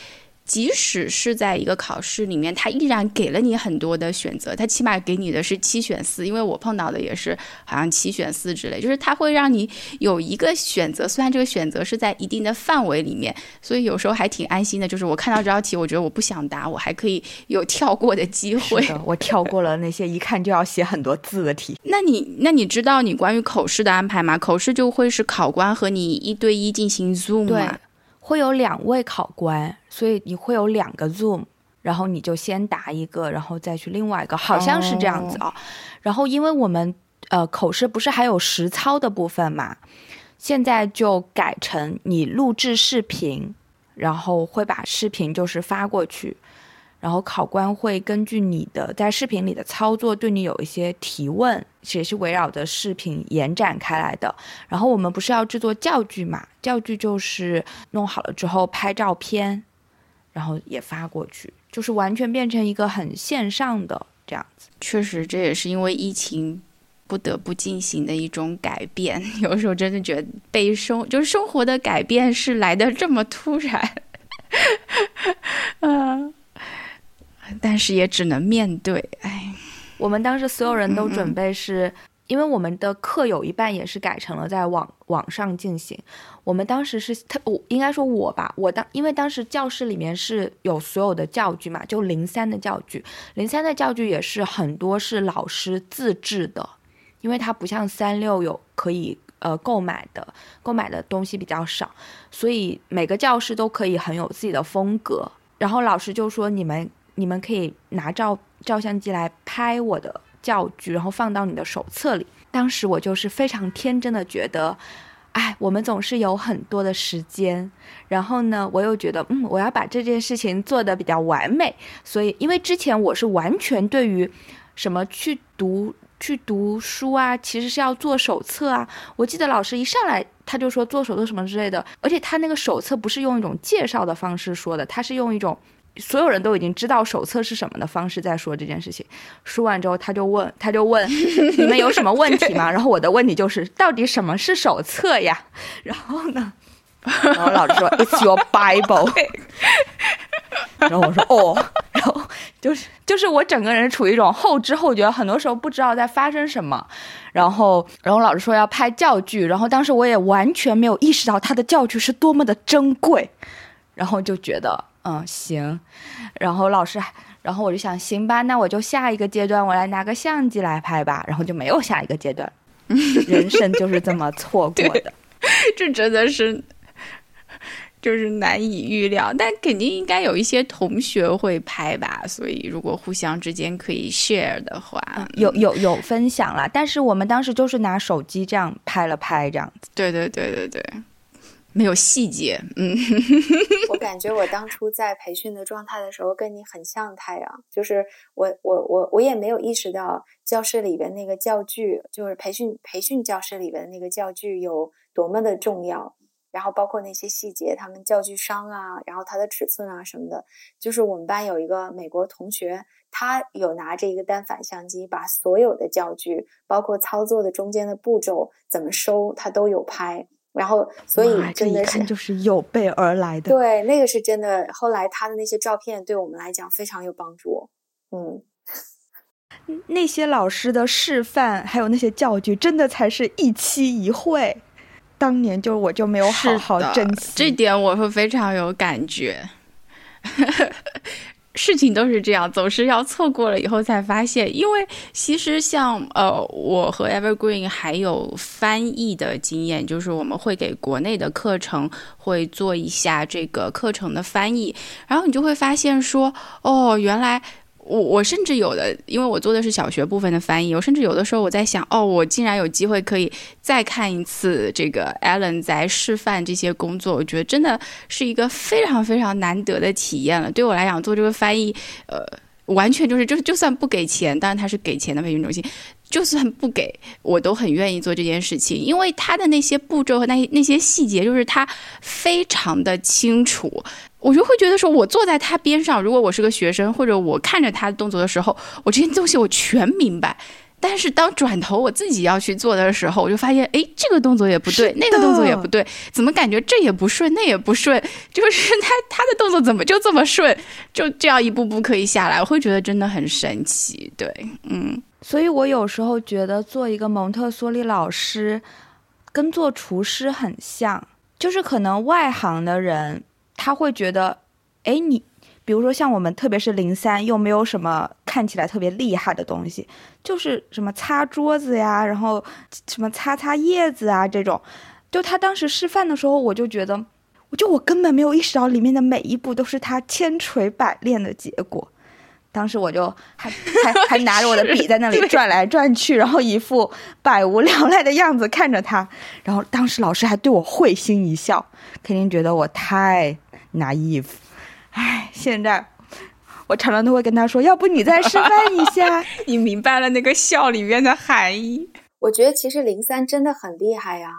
即使是在一个考试里面，他依然给了你很多的选择。他起码给你的是七选四，因为我碰到的也是好像七选四之类，就是他会让你有一个选择。虽然这个选择是在一定的范围里面，所以有时候还挺安心的。就是我看到这道题，我觉得我不想答，我还可以有跳过的机会。我跳过了那些一看就要写很多字的题。那你那你知道你关于口试的安排吗？口试就会是考官和你一对一进行 Zoom 吗？会有两位考官，所以你会有两个 Zoom，然后你就先答一个，然后再去另外一个，好像是这样子啊。然后因为我们呃口试不是还有实操的部分嘛，现在就改成你录制视频，然后会把视频就是发过去。然后考官会根据你的在视频里的操作对你有一些提问，也是围绕着视频延展开来的。然后我们不是要制作教具嘛？教具就是弄好了之后拍照片，然后也发过去，就是完全变成一个很线上的这样子。确实，这也是因为疫情不得不进行的一种改变。[LAUGHS] 有时候真的觉得被生就是生活的改变是来的这么突然。[LAUGHS] 嗯。但是也只能面对，哎，我们当时所有人都准备是，因为我们的课有一半也是改成了在网网上进行。我们当时是他，我应该说我吧，我当因为当时教室里面是有所有的教具嘛，就零三的教具，零三的教具也是很多是老师自制的，因为它不像三六有可以呃购买的，购买的东西比较少，所以每个教室都可以很有自己的风格。然后老师就说你们。你们可以拿照照相机来拍我的教具，然后放到你的手册里。当时我就是非常天真的觉得，哎，我们总是有很多的时间。然后呢，我又觉得，嗯，我要把这件事情做得比较完美。所以，因为之前我是完全对于什么去读去读书啊，其实是要做手册啊。我记得老师一上来他就说做手册什么之类的，而且他那个手册不是用一种介绍的方式说的，他是用一种。所有人都已经知道手册是什么的方式在说这件事情。说完之后，他就问，他就问 [LAUGHS] 你们有什么问题吗？[LAUGHS] 然后我的问题就是，到底什么是手册呀？然后呢，然后老师说，It's your Bible。[LAUGHS] 然后我说，哦，然后就是就是我整个人处于一种后知后觉，很多时候不知道在发生什么。然后，然后老师说要拍教具，然后当时我也完全没有意识到他的教具是多么的珍贵，然后就觉得。嗯，行，然后老师，然后我就想，行吧，那我就下一个阶段，我来拿个相机来拍吧，然后就没有下一个阶段，[LAUGHS] 人生就是这么错过的，这真的是就是难以预料，但肯定应该有一些同学会拍吧，所以如果互相之间可以 share 的话，有有有分享了，但是我们当时就是拿手机这样拍了拍，这样子，对对对对对。没有细节，嗯，我感觉我当初在培训的状态的时候跟你很像，太阳，就是我我我我也没有意识到教室里边那个教具，就是培训培训教室里边那个教具有多么的重要，然后包括那些细节，他们教具商啊，然后它的尺寸啊什么的，就是我们班有一个美国同学，他有拿着一个单反相机，把所有的教具，包括操作的中间的步骤怎么收，他都有拍。然后，所以真的是就是有备而来的。对，那个是真的。后来他的那些照片对我们来讲非常有帮助。嗯，[LAUGHS] 那些老师的示范，还有那些教具，真的才是一期一会。当年就我就没有好好珍惜，这点我会非常有感觉。[LAUGHS] 事情都是这样，总是要错过了以后才发现。因为其实像呃，我和 Evergreen 还有翻译的经验，就是我们会给国内的课程会做一下这个课程的翻译，然后你就会发现说，哦，原来。我我甚至有的，因为我做的是小学部分的翻译，我甚至有的时候我在想，哦，我竟然有机会可以再看一次这个 Allen 在示范这些工作，我觉得真的是一个非常非常难得的体验了。对我来讲，做这个翻译，呃，完全就是就是就算不给钱，当然他是给钱的培训中心。就算不给我都很愿意做这件事情，因为他的那些步骤和那那些细节，就是他非常的清楚，我就会觉得说，我坐在他边上，如果我是个学生，或者我看着他的动作的时候，我这些东西我全明白。但是当转头我自己要去做的时候，我就发现，哎，这个动作也不对，那个动作也不对，怎么感觉这也不顺，那也不顺，就是他他的动作怎么就这么顺，就这样一步步可以下来，我会觉得真的很神奇。对，嗯。所以我有时候觉得做一个蒙特梭利老师，跟做厨师很像，就是可能外行的人他会觉得，哎，你比如说像我们，特别是零三，又没有什么看起来特别厉害的东西，就是什么擦桌子呀，然后什么擦擦叶子啊这种，就他当时示范的时候，我就觉得，我就我根本没有意识到里面的每一步都是他千锤百炼的结果。当时我就还还还拿着我的笔在那里转来转去，然后一副百无聊赖的样子看着他。然后当时老师还对我会心一笑，肯定觉得我太 naive。唉，现在我常常都会跟他说：“要不你再示范一下？” [LAUGHS] 你明白了那个笑里面的含义。我觉得其实零三真的很厉害呀，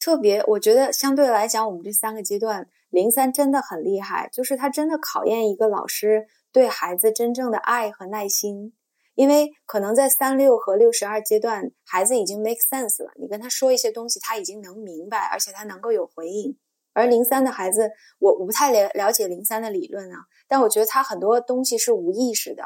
特别我觉得相对来讲，我们这三个阶段，零三真的很厉害，就是他真的考验一个老师对孩子真正的爱和耐心。因为可能在三六和六十二阶段，孩子已经 make sense 了，你跟他说一些东西，他已经能明白，而且他能够有回应。而零三的孩子，我我不太了了解零三的理论啊，但我觉得他很多东西是无意识的，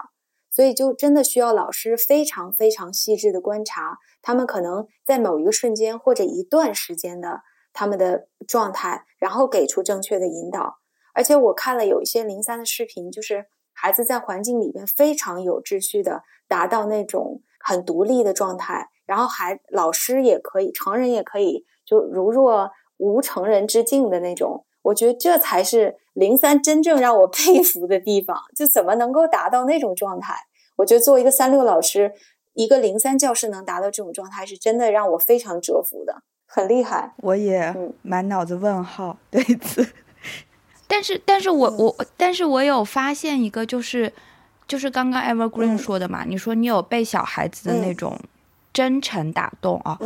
所以就真的需要老师非常非常细致的观察他们可能在某一个瞬间或者一段时间的他们的状态，然后给出正确的引导。而且我看了有一些零三的视频，就是孩子在环境里面非常有秩序的达到那种很独立的状态，然后还老师也可以，成人也可以，就如若。无成人之境的那种，我觉得这才是零三真正让我 [LAUGHS] 佩服的地方。就怎么能够达到那种状态？我觉得作为一个三六老师，一个零三教师能达到这种状态，是真的让我非常折服的，很厉害。我也满脑子问号对此。[LAUGHS] 但是，但是我我，但是我有发现一个，就是就是刚刚 Evergreen 说的嘛，你说你有被小孩子的那种真诚打动啊。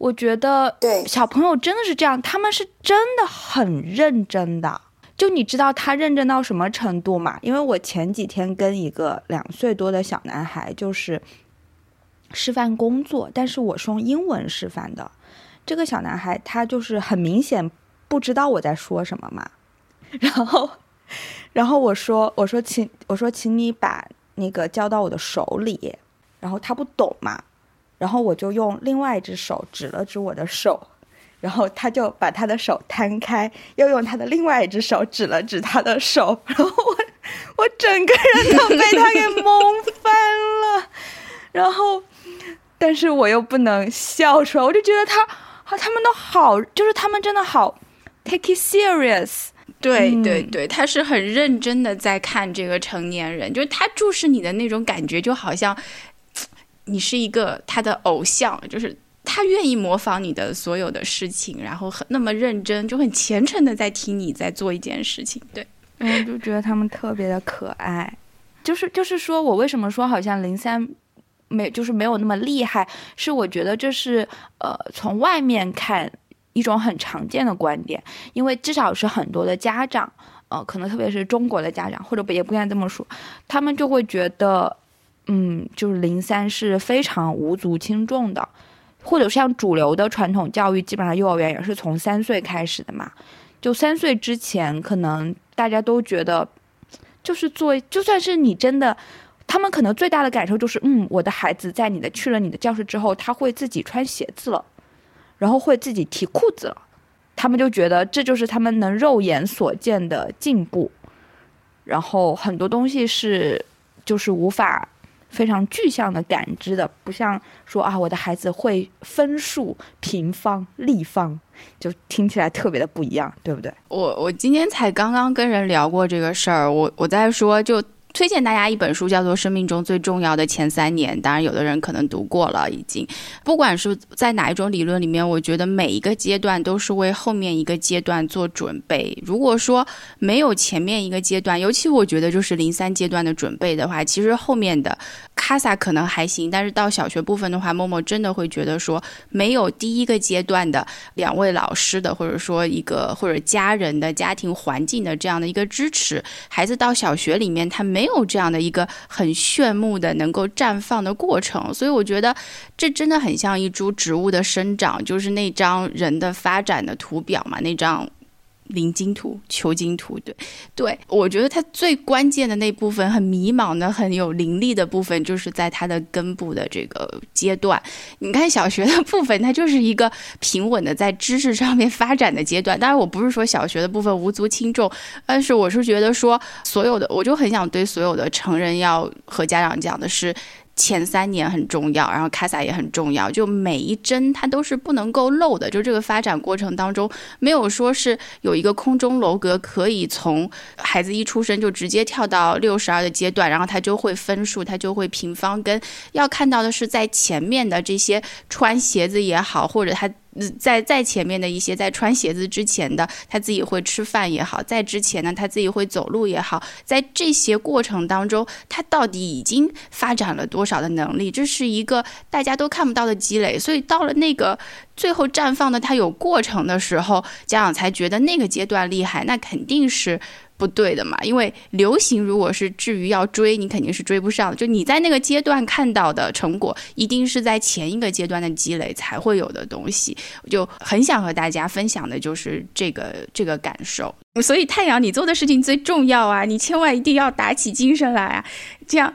我觉得对小朋友真的是这样，他们是真的很认真的。就你知道他认真到什么程度吗？因为我前几天跟一个两岁多的小男孩就是示范工作，但是我是用英文示范的。这个小男孩他就是很明显不知道我在说什么嘛。然后，然后我说我说请我说请你把那个交到我的手里。然后他不懂嘛。然后我就用另外一只手指了指我的手，然后他就把他的手摊开，又用他的另外一只手指了指他的手，然后我我整个人都被他给蒙翻了。然后，但是我又不能笑出来，我就觉得他啊，他们都好，就是他们真的好 take it serious。对对对，他是很认真的在看这个成年人，就是他注视你的那种感觉，就好像。你是一个他的偶像，就是他愿意模仿你的所有的事情，然后很那么认真，就很虔诚的在听你在做一件事情。对，我就觉得他们特别的可爱。就是就是说我为什么说好像零三没就是没有那么厉害，是我觉得这是呃从外面看一种很常见的观点，因为至少是很多的家长，呃，可能特别是中国的家长，或者也不应该这么说，他们就会觉得。嗯，就是零三是非常无足轻重的，或者像主流的传统教育，基本上幼儿园也是从三岁开始的嘛。就三岁之前，可能大家都觉得，就是做，就算是你真的，他们可能最大的感受就是，嗯，我的孩子在你的去了你的教室之后，他会自己穿鞋子了，然后会自己提裤子了，他们就觉得这就是他们能肉眼所见的进步，然后很多东西是就是无法。非常具象的感知的，不像说啊，我的孩子会分数、平方、立方，就听起来特别的不一样，对不对？我我今天才刚刚跟人聊过这个事儿，我我在说就。推荐大家一本书，叫做《生命中最重要的前三年》。当然，有的人可能读过了，已经。不管是在哪一种理论里面，我觉得每一个阶段都是为后面一个阶段做准备。如果说没有前面一个阶段，尤其我觉得就是零三阶段的准备的话，其实后面的卡萨可能还行。但是到小学部分的话，默默真的会觉得说，没有第一个阶段的两位老师的，或者说一个或者家人的家庭环境的这样的一个支持，孩子到小学里面他没。没有这样的一个很炫目的能够绽放的过程，所以我觉得这真的很像一株植物的生长，就是那张人的发展的图表嘛，那张。灵金图、求金图，对，对我觉得它最关键的那部分很迷茫的、很有灵力的部分，就是在它的根部的这个阶段。你看小学的部分，它就是一个平稳的在知识上面发展的阶段。当然，我不是说小学的部分无足轻重，但是我是觉得说，所有的，我就很想对所有的成人要和家长讲的是。前三年很重要，然后卡萨也很重要，就每一帧它都是不能够漏的。就这个发展过程当中，没有说是有一个空中楼阁可以从孩子一出生就直接跳到六十二的阶段，然后他就会分数，他就会平方根。要看到的是在前面的这些穿鞋子也好，或者他在在前面的一些，在穿鞋子之前的，他自己会吃饭也好，在之前呢，他自己会走路也好，在这些过程当中，他到底已经发展了多少的能力？这是一个大家都看不到的积累。所以到了那个最后绽放的他有过程的时候，家长才觉得那个阶段厉害，那肯定是。不对的嘛，因为流行如果是至于要追，你肯定是追不上的。就你在那个阶段看到的成果，一定是在前一个阶段的积累才会有的东西。我就很想和大家分享的就是这个这个感受。所以太阳，你做的事情最重要啊！你千万一定要打起精神来啊！这样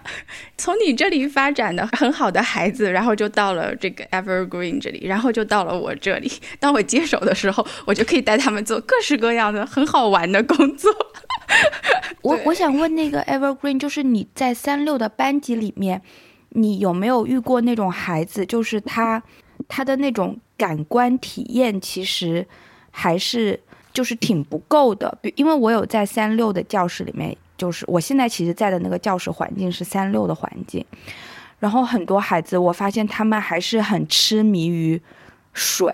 从你这里发展的很好的孩子，然后就到了这个 Evergreen 这里，然后就到了我这里。当我接手的时候，我就可以带他们做各式各样的很好玩的工作。[LAUGHS] 我我想问那个 Evergreen，就是你在三六的班级里面，你有没有遇过那种孩子，就是他他的那种感官体验其实还是。就是挺不够的，因为我有在三六的教室里面，就是我现在其实在的那个教室环境是三六的环境，然后很多孩子，我发现他们还是很痴迷于水，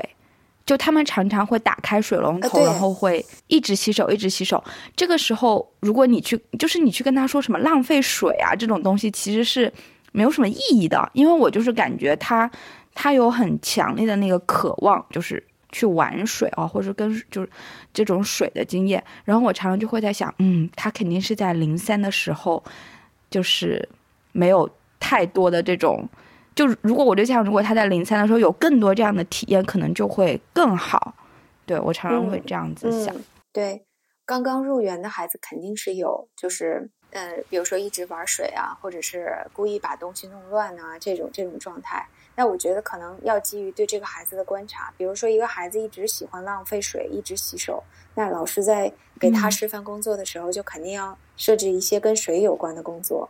就他们常常会打开水龙头，然后会一直洗手，一直洗手。这个时候，如果你去，就是你去跟他说什么浪费水啊这种东西，其实是没有什么意义的，因为我就是感觉他他有很强烈的那个渴望，就是。去玩水啊，或者跟就是这种水的经验，然后我常常就会在想，嗯，他肯定是在零三的时候，就是没有太多的这种，就如果我对象，如果他在零三的时候有更多这样的体验，可能就会更好。对我常常会这样子想。对，刚刚入园的孩子肯定是有，就是呃，比如说一直玩水啊，或者是故意把东西弄乱啊，这种这种状态。那我觉得可能要基于对这个孩子的观察，比如说一个孩子一直喜欢浪费水，一直洗手，那老师在给他示范工作的时候，就肯定要设置一些跟水有关的工作。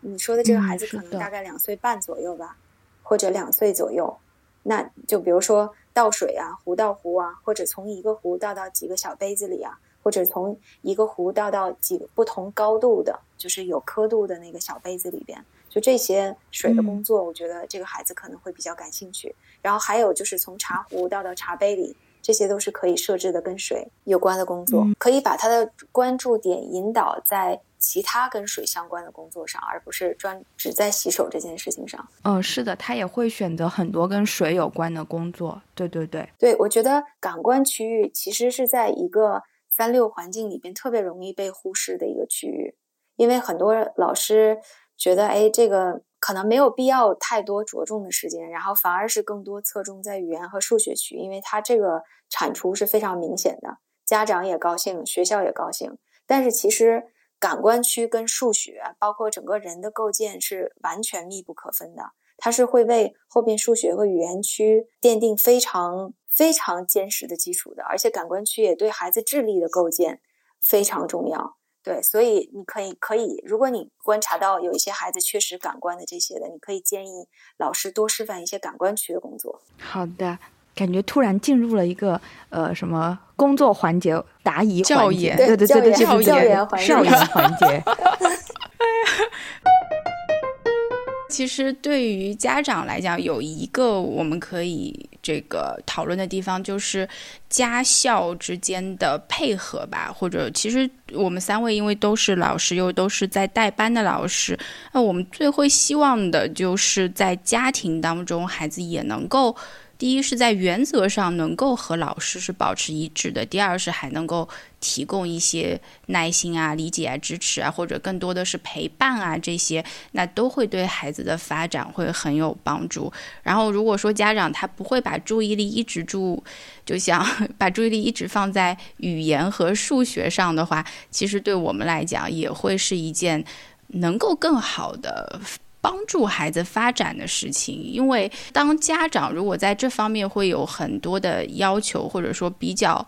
你说的这个孩子可能大概两岁半左右吧，或者两岁左右，那就比如说倒水啊，壶倒壶啊，或者从一个壶倒到几个小杯子里啊，或者从一个壶倒到几个不同高度的，就是有刻度的那个小杯子里边。就这些水的工作，我觉得这个孩子可能会比较感兴趣。然后还有就是从茶壶倒到茶杯里，这些都是可以设置的跟水有关的工作，可以把他的关注点引导在其他跟水相关的工作上，而不是专只在洗手这件事情上。嗯，是的，他也会选择很多跟水有关的工作。对对对，对我觉得感官区域其实是在一个三六环境里边特别容易被忽视的一个区域，因为很多老师。觉得哎，这个可能没有必要太多着重的时间，然后反而是更多侧重在语言和数学区，因为它这个产出是非常明显的，家长也高兴，学校也高兴。但是其实感官区跟数学，包括整个人的构建是完全密不可分的，它是会为后边数学和语言区奠定非常非常坚实的基础的，而且感官区也对孩子智力的构建非常重要。对，所以你可以可以，如果你观察到有一些孩子缺失感官的这些的，你可以建议老师多示范一些感官区的工作。好的，感觉突然进入了一个呃什么工作环节，答疑教研，对对对对，教研环节，环节。[LAUGHS] 其实对于家长来讲，有一个我们可以这个讨论的地方，就是家校之间的配合吧。或者，其实我们三位因为都是老师，又都是在带班的老师，那我们最会希望的就是在家庭当中，孩子也能够。第一是在原则上能够和老师是保持一致的，第二是还能够提供一些耐心啊、理解啊、支持啊，或者更多的是陪伴啊，这些那都会对孩子的发展会很有帮助。然后如果说家长他不会把注意力一直注，就像把注意力一直放在语言和数学上的话，其实对我们来讲也会是一件能够更好的。帮助孩子发展的事情，因为当家长如果在这方面会有很多的要求，或者说比较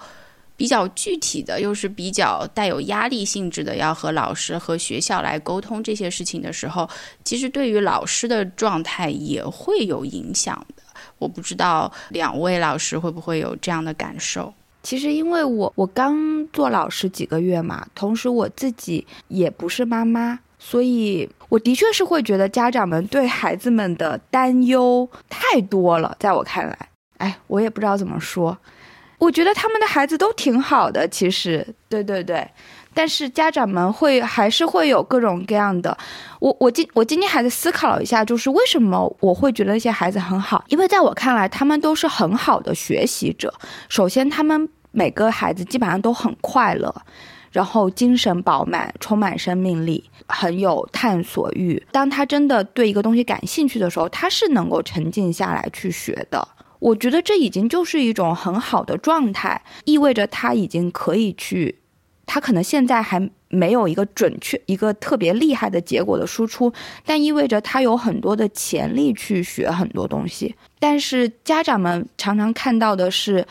比较具体的，又是比较带有压力性质的，要和老师和学校来沟通这些事情的时候，其实对于老师的状态也会有影响的。我不知道两位老师会不会有这样的感受？其实因为我我刚做老师几个月嘛，同时我自己也不是妈妈。所以，我的确是会觉得家长们对孩子们的担忧太多了。在我看来，哎，我也不知道怎么说。我觉得他们的孩子都挺好的，其实，对对对。但是家长们会还是会有各种各样的。我我今我今天还在思考一下，就是为什么我会觉得那些孩子很好？因为在我看来，他们都是很好的学习者。首先，他们每个孩子基本上都很快乐。然后精神饱满，充满生命力，很有探索欲。当他真的对一个东西感兴趣的时候，他是能够沉静下来去学的。我觉得这已经就是一种很好的状态，意味着他已经可以去，他可能现在还没有一个准确、一个特别厉害的结果的输出，但意味着他有很多的潜力去学很多东西。但是家长们常常看到的是，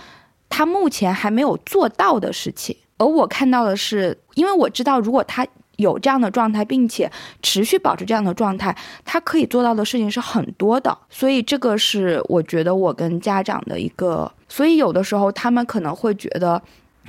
他目前还没有做到的事情。而我看到的是，因为我知道，如果他有这样的状态，并且持续保持这样的状态，他可以做到的事情是很多的。所以这个是我觉得我跟家长的一个，所以有的时候他们可能会觉得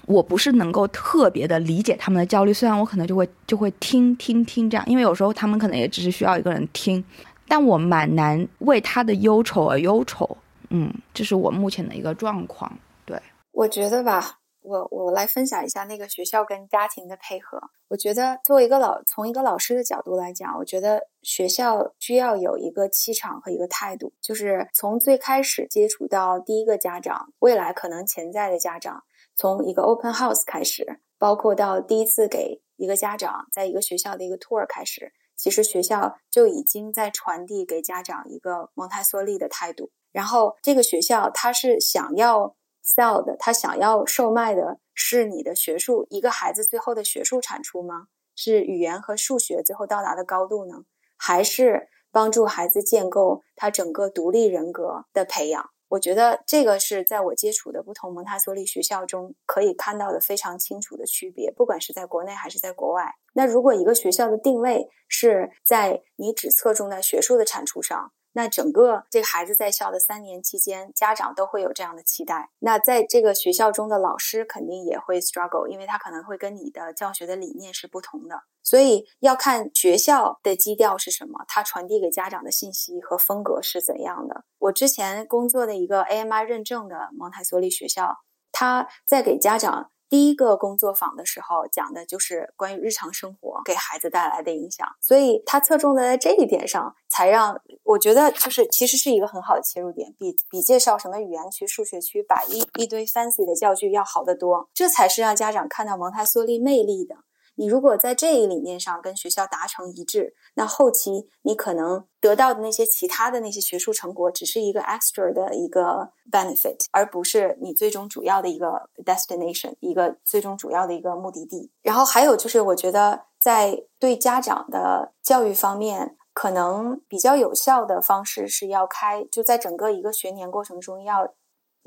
我不是能够特别的理解他们的焦虑，虽然我可能就会就会听听听这样，因为有时候他们可能也只是需要一个人听，但我蛮难为他的忧愁而忧愁。嗯，这是我目前的一个状况。对，我觉得吧。我我来分享一下那个学校跟家庭的配合。我觉得作为一个老从一个老师的角度来讲，我觉得学校需要有一个气场和一个态度，就是从最开始接触到第一个家长，未来可能潜在的家长，从一个 open house 开始，包括到第一次给一个家长在一个学校的一个 tour 开始，其实学校就已经在传递给家长一个蒙台梭利的态度。然后这个学校他是想要。Sell 的，他想要售卖的是你的学术，一个孩子最后的学术产出吗？是语言和数学最后到达的高度呢？还是帮助孩子建构他整个独立人格的培养？我觉得这个是在我接触的不同蒙台梭利学校中可以看到的非常清楚的区别，不管是在国内还是在国外。那如果一个学校的定位是在你只侧重在学术的产出上？那整个这个孩子在校的三年期间，家长都会有这样的期待。那在这个学校中的老师肯定也会 struggle，因为他可能会跟你的教学的理念是不同的。所以要看学校的基调是什么，他传递给家长的信息和风格是怎样的。我之前工作的一个 AMI 认证的蒙台梭利学校，他在给家长。第一个工作坊的时候讲的就是关于日常生活给孩子带来的影响，所以他侧重的在这一点上，才让我觉得就是其实是一个很好的切入点，比比介绍什么语言区、数学区摆一一堆 fancy 的教具要好得多，这才是让家长看到蒙台梭利魅力的。你如果在这一理念上跟学校达成一致，那后期你可能得到的那些其他的那些学术成果，只是一个 extra 的一个 benefit，而不是你最终主要的一个 destination，一个最终主要的一个目的地。然后还有就是，我觉得在对家长的教育方面，可能比较有效的方式是要开，就在整个一个学年过程中，要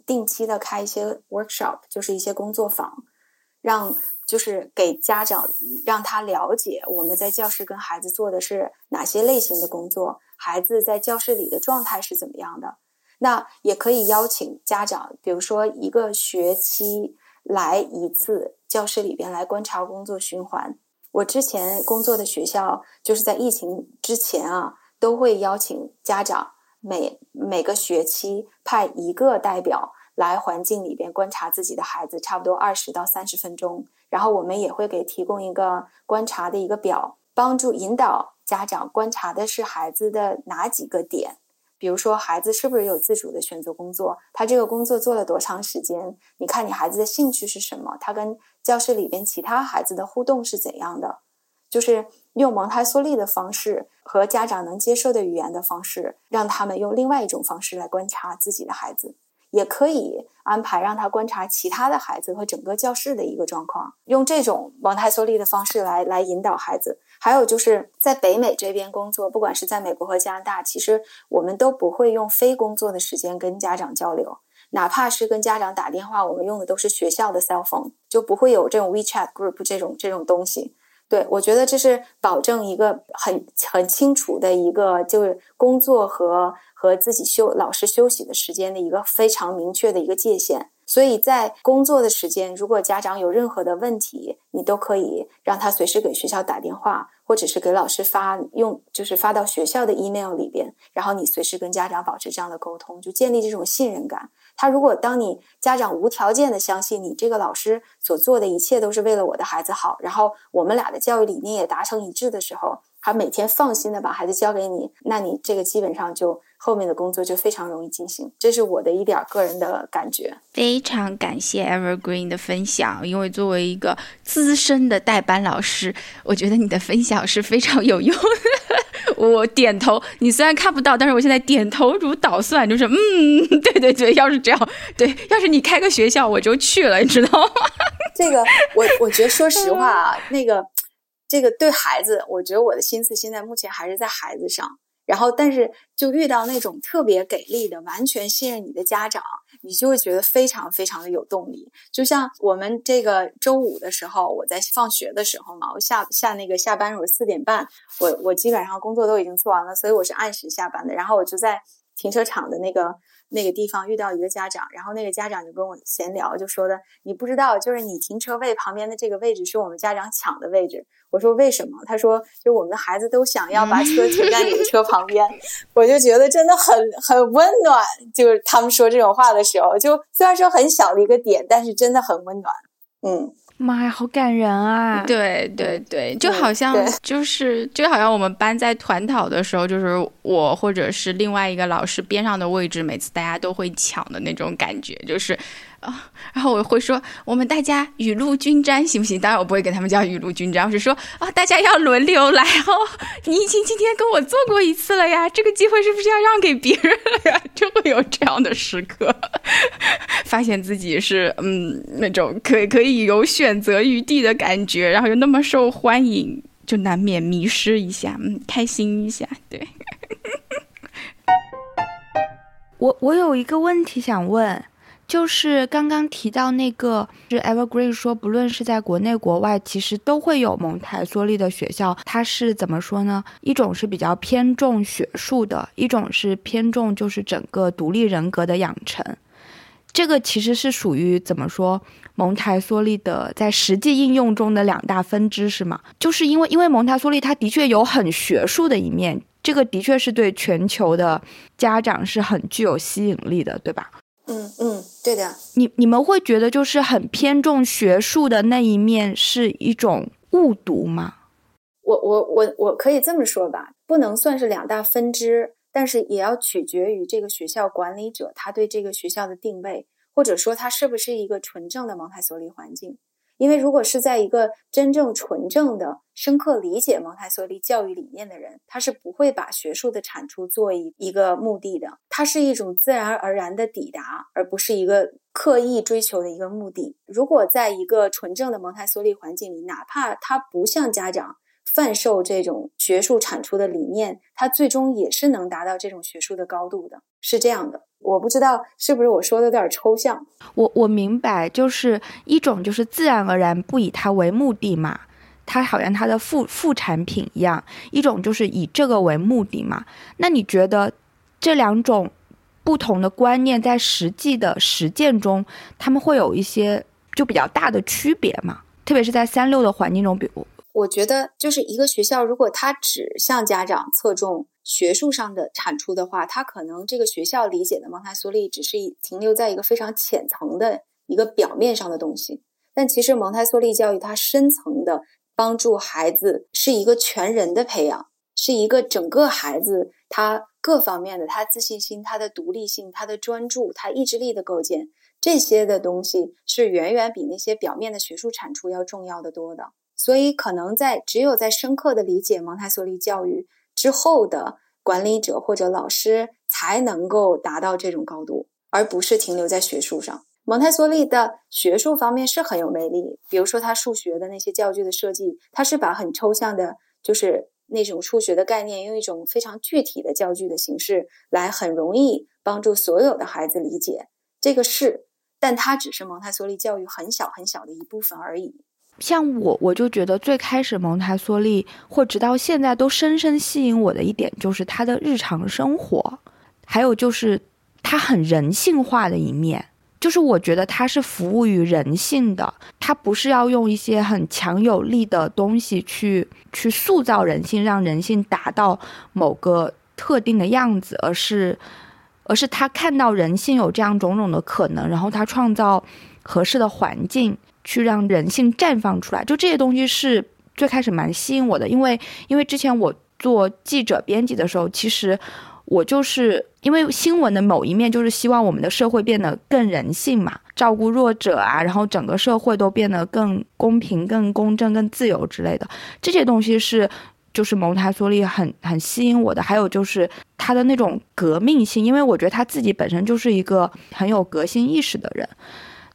定期的开一些 workshop，就是一些工作坊，让。就是给家长让他了解我们在教室跟孩子做的是哪些类型的工作，孩子在教室里的状态是怎么样的。那也可以邀请家长，比如说一个学期来一次教室里边来观察工作循环。我之前工作的学校就是在疫情之前啊，都会邀请家长每每个学期派一个代表来环境里边观察自己的孩子，差不多二十到三十分钟。然后我们也会给提供一个观察的一个表，帮助引导家长观察的是孩子的哪几个点，比如说孩子是不是有自主的选择工作，他这个工作做了多长时间？你看你孩子的兴趣是什么？他跟教室里边其他孩子的互动是怎样的？就是用蒙台梭利的方式和家长能接受的语言的方式，让他们用另外一种方式来观察自己的孩子。也可以安排让他观察其他的孩子和整个教室的一个状况，用这种蒙台梭利的方式来来引导孩子。还有就是在北美这边工作，不管是在美国和加拿大，其实我们都不会用非工作的时间跟家长交流，哪怕是跟家长打电话，我们用的都是学校的 cell phone，就不会有这种 WeChat group 这种这种东西。对我觉得这是保证一个很很清楚的一个就是工作和。和自己休老师休息的时间的一个非常明确的一个界限，所以在工作的时间，如果家长有任何的问题，你都可以让他随时给学校打电话，或者是给老师发用，就是发到学校的 email 里边，然后你随时跟家长保持这样的沟通，就建立这种信任感。他如果当你家长无条件的相信你这个老师所做的一切都是为了我的孩子好，然后我们俩的教育理念也达成一致的时候，他每天放心的把孩子交给你，那你这个基本上就。后面的工作就非常容易进行，这是我的一点个人的感觉。非常感谢 Evergreen 的分享，因为作为一个资深的代班老师，我觉得你的分享是非常有用的。[LAUGHS] 我点头，你虽然看不到，但是我现在点头如捣蒜，就是嗯，[LAUGHS] 对对对，要是这样，对，要是你开个学校，我就去了，你知道吗？[LAUGHS] 这个，我我觉得说实话啊，那个这个对孩子，我觉得我的心思现在目前还是在孩子上。然后，但是就遇到那种特别给力的、完全信任你的家长，你就会觉得非常非常的有动力。就像我们这个周五的时候，我在放学的时候嘛，我下下那个下班时候四点半，我我基本上工作都已经做完了，所以我是按时下班的。然后我就在停车场的那个。那个地方遇到一个家长，然后那个家长就跟我闲聊，就说的你不知道，就是你停车位旁边的这个位置是我们家长抢的位置。我说为什么？他说就我们的孩子都想要把车停在你的车旁边。[LAUGHS] 我就觉得真的很很温暖，就是他们说这种话的时候，就虽然说很小的一个点，但是真的很温暖。嗯。妈呀，好感人啊！对对对，就好像就是就好像我们班在团讨的时候，就是我或者是另外一个老师边上的位置，每次大家都会抢的那种感觉，就是。啊，[LAUGHS] 然后我会说，我们大家雨露均沾，行不行？当然我不会给他们叫雨露均沾，我是说啊，大家要轮流来哦。你已经今天跟我做过一次了呀，这个机会是不是要让给别人了呀？[LAUGHS] 就会有这样的时刻，发现自己是嗯那种可可以有选择余地的感觉，然后又那么受欢迎，就难免迷失一下，嗯，开心一下，[LAUGHS] 对。我我有一个问题想问。就是刚刚提到那个，是 Evergreen 说，不论是在国内国外，其实都会有蒙台梭利的学校。它是怎么说呢？一种是比较偏重学术的，一种是偏重就是整个独立人格的养成。这个其实是属于怎么说蒙台梭利的在实际应用中的两大分支，是吗？就是因为因为蒙台梭利它的确有很学术的一面，这个的确是对全球的家长是很具有吸引力的，对吧？嗯嗯，对的。你你们会觉得就是很偏重学术的那一面是一种误读吗？我我我我可以这么说吧，不能算是两大分支，但是也要取决于这个学校管理者他对这个学校的定位，或者说他是不是一个纯正的蒙台梭利环境。因为如果是在一个真正纯正的、深刻理解蒙台梭利教育理念的人，他是不会把学术的产出作为一个目的的。它是一种自然而然的抵达，而不是一个刻意追求的一个目的。如果在一个纯正的蒙台梭利环境里，哪怕他不向家长贩售这种学术产出的理念，他最终也是能达到这种学术的高度的。是这样的。我不知道是不是我说的有点抽象。我我明白，就是一种就是自然而然不以它为目的嘛，它好像它的副副产品一样；一种就是以这个为目的嘛。那你觉得这两种不同的观念在实际的实践中，他们会有一些就比较大的区别吗？特别是在三六的环境中，比如，我觉得就是一个学校，如果他只向家长侧重。学术上的产出的话，他可能这个学校理解的蒙台梭利只是停留在一个非常浅层的一个表面上的东西。但其实蒙台梭利教育它深层的帮助孩子是一个全人的培养，是一个整个孩子他各方面的他自信心、他的独立性、他的专注、他意志力的构建，这些的东西是远远比那些表面的学术产出要重要的多的。所以，可能在只有在深刻的理解蒙台梭利教育。之后的管理者或者老师才能够达到这种高度，而不是停留在学术上。蒙台梭利的学术方面是很有魅力，比如说他数学的那些教具的设计，他是把很抽象的，就是那种数学的概念，用一种非常具体的教具的形式来很容易帮助所有的孩子理解。这个是，但它只是蒙台梭利教育很小很小的一部分而已。像我，我就觉得最开始蒙台梭利，或直到现在都深深吸引我的一点，就是他的日常生活，还有就是他很人性化的一面。就是我觉得他是服务于人性的，他不是要用一些很强有力的东西去去塑造人性，让人性达到某个特定的样子，而是而是他看到人性有这样种种的可能，然后他创造合适的环境去让人性绽放出来。就这些东西是最开始蛮吸引我的，因为因为之前我做记者编辑的时候，其实。我就是因为新闻的某一面，就是希望我们的社会变得更人性嘛，照顾弱者啊，然后整个社会都变得更公平、更公正、更自由之类的。这些东西是就是蒙台梭利很很吸引我的，还有就是他的那种革命性，因为我觉得他自己本身就是一个很有革新意识的人。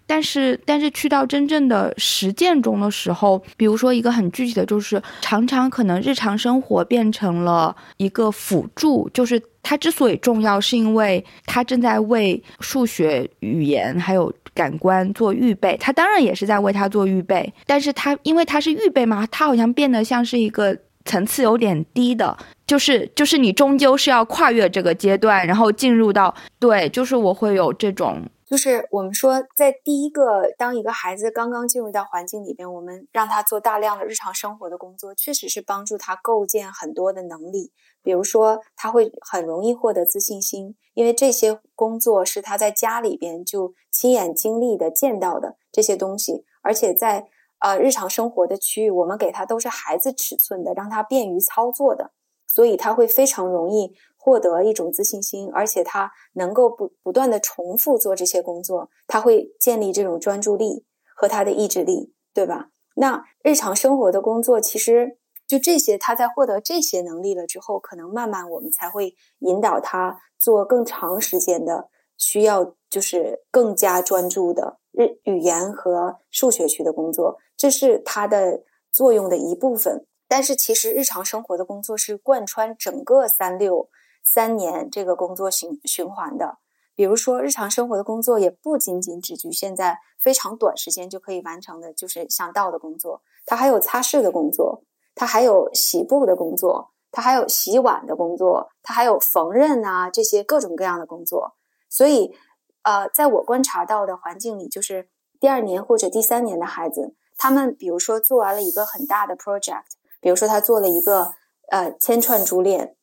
但是，但是去到真正的实践中的时候，比如说一个很具体的，就是常常可能日常生活变成了一个辅助，就是它之所以重要，是因为它正在为数学、语言还有感官做预备。它当然也是在为它做预备，但是它因为它是预备嘛，它好像变得像是一个层次有点低的，就是就是你终究是要跨越这个阶段，然后进入到对，就是我会有这种。就是我们说，在第一个，当一个孩子刚刚进入到环境里边，我们让他做大量的日常生活的工作，确实是帮助他构建很多的能力。比如说，他会很容易获得自信心，因为这些工作是他在家里边就亲眼经历的、见到的这些东西，而且在呃日常生活的区域，我们给他都是孩子尺寸的，让他便于操作的，所以他会非常容易。获得一种自信心，而且他能够不不断的重复做这些工作，他会建立这种专注力和他的意志力，对吧？那日常生活的工作，其实就这些，他在获得这些能力了之后，可能慢慢我们才会引导他做更长时间的，需要就是更加专注的日语言和数学区的工作，这是它的作用的一部分。但是其实日常生活的工作是贯穿整个三六。三年这个工作循循环的，比如说日常生活的工作也不仅仅只局限在非常短时间就可以完成的，就是想到的工作，它还有擦拭的工作，它还有洗布的工作，它还有洗碗的工作，它还有缝纫啊这些各种各样的工作。所以，呃，在我观察到的环境里，就是第二年或者第三年的孩子，他们比如说做完了一个很大的 project，比如说他做了一个呃千串珠链。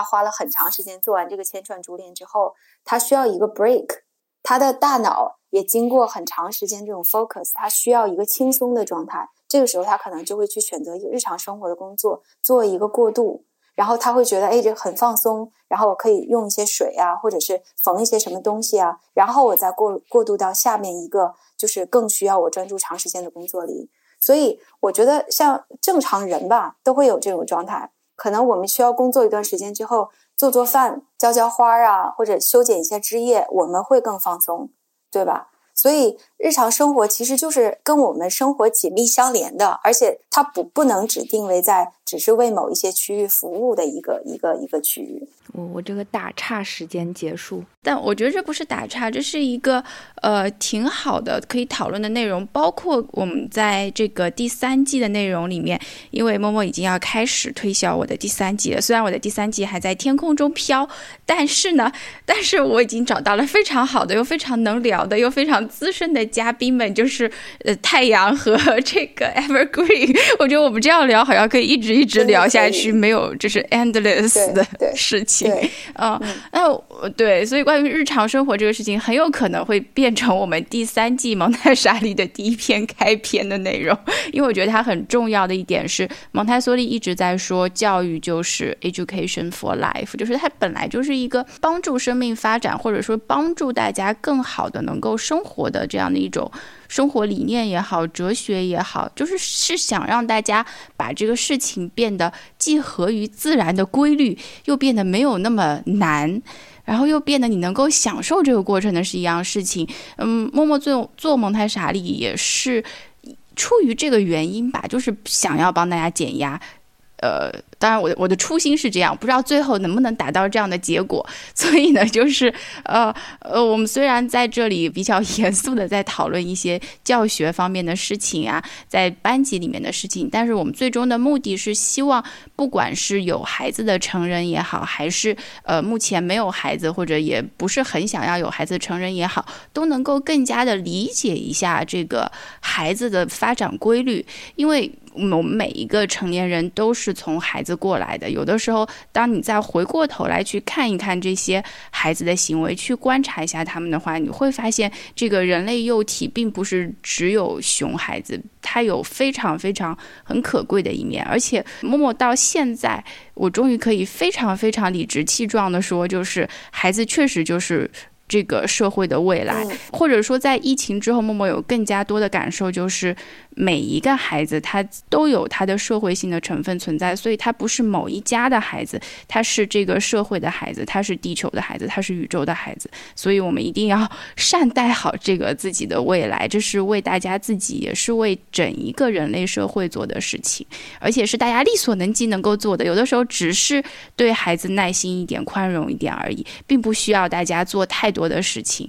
他花了很长时间做完这个千串珠链之后，他需要一个 break，他的大脑也经过很长时间这种 focus，他需要一个轻松的状态。这个时候，他可能就会去选择一个日常生活的工作做一个过渡，然后他会觉得哎，这很放松，然后我可以用一些水啊，或者是缝一些什么东西啊，然后我再过过渡到下面一个就是更需要我专注长时间的工作里。所以，我觉得像正常人吧，都会有这种状态。可能我们需要工作一段时间之后，做做饭、浇浇花啊，或者修剪一下枝叶，我们会更放松，对吧？所以日常生活其实就是跟我们生活紧密相连的，而且它不不能只定位在只是为某一些区域服务的一个一个一个区域。我我这个打岔时间结束，但我觉得这不是打岔，这是一个呃挺好的可以讨论的内容。包括我们在这个第三季的内容里面，因为默默已经要开始推销我的第三季了。虽然我的第三季还在天空中飘，但是呢，但是我已经找到了非常好的又非常能聊的又非常资深的嘉宾们，就是呃太阳和 [LAUGHS] 这个 Evergreen。我觉得我们这样聊好像可以一直一直聊下去，没有就是 endless 的事情。对，嗯，那对，所以关于日常生活这个事情，很有可能会变成我们第三季蒙太莎利的第一篇开篇的内容，因为我觉得它很重要的一点是，蒙台梭利一直在说，教育就是 education for life，就是它本来就是一个帮助生命发展，或者说帮助大家更好的能够生活的这样的一种。生活理念也好，哲学也好，就是是想让大家把这个事情变得既合于自然的规律，又变得没有那么难，然后又变得你能够享受这个过程的是一样事情。嗯，默默做做蒙台莎利也是出于这个原因吧，就是想要帮大家减压。呃，当然我的我的初心是这样，不知道最后能不能达到这样的结果。[LAUGHS] 所以呢，就是呃呃，我们虽然在这里比较 [LAUGHS] 严肃的在讨论一些教学方面的事情啊，在班级里面的事情，但是我们最终的目的是希望，不管是有孩子的成人也好，还是呃目前没有孩子或者也不是很想要有孩子成人也好，都能够更加的理解一下这个孩子的发展规律，因为。我们每一个成年人都是从孩子过来的。有的时候，当你再回过头来去看一看这些孩子的行为，去观察一下他们的话，你会发现，这个人类幼体并不是只有熊孩子，他有非常非常很可贵的一面。而且，默默到现在，我终于可以非常非常理直气壮的说，就是孩子确实就是。这个社会的未来，或者说在疫情之后，默默有更加多的感受，就是每一个孩子他都有他的社会性的成分存在，所以他不是某一家的孩子，他是这个社会的孩子，他是地球的孩子，他是宇宙的孩子，所以我们一定要善待好这个自己的未来，这是为大家自己，也是为整一个人类社会做的事情，而且是大家力所能及能够做的。有的时候只是对孩子耐心一点、宽容一点而已，并不需要大家做太多。多的事情，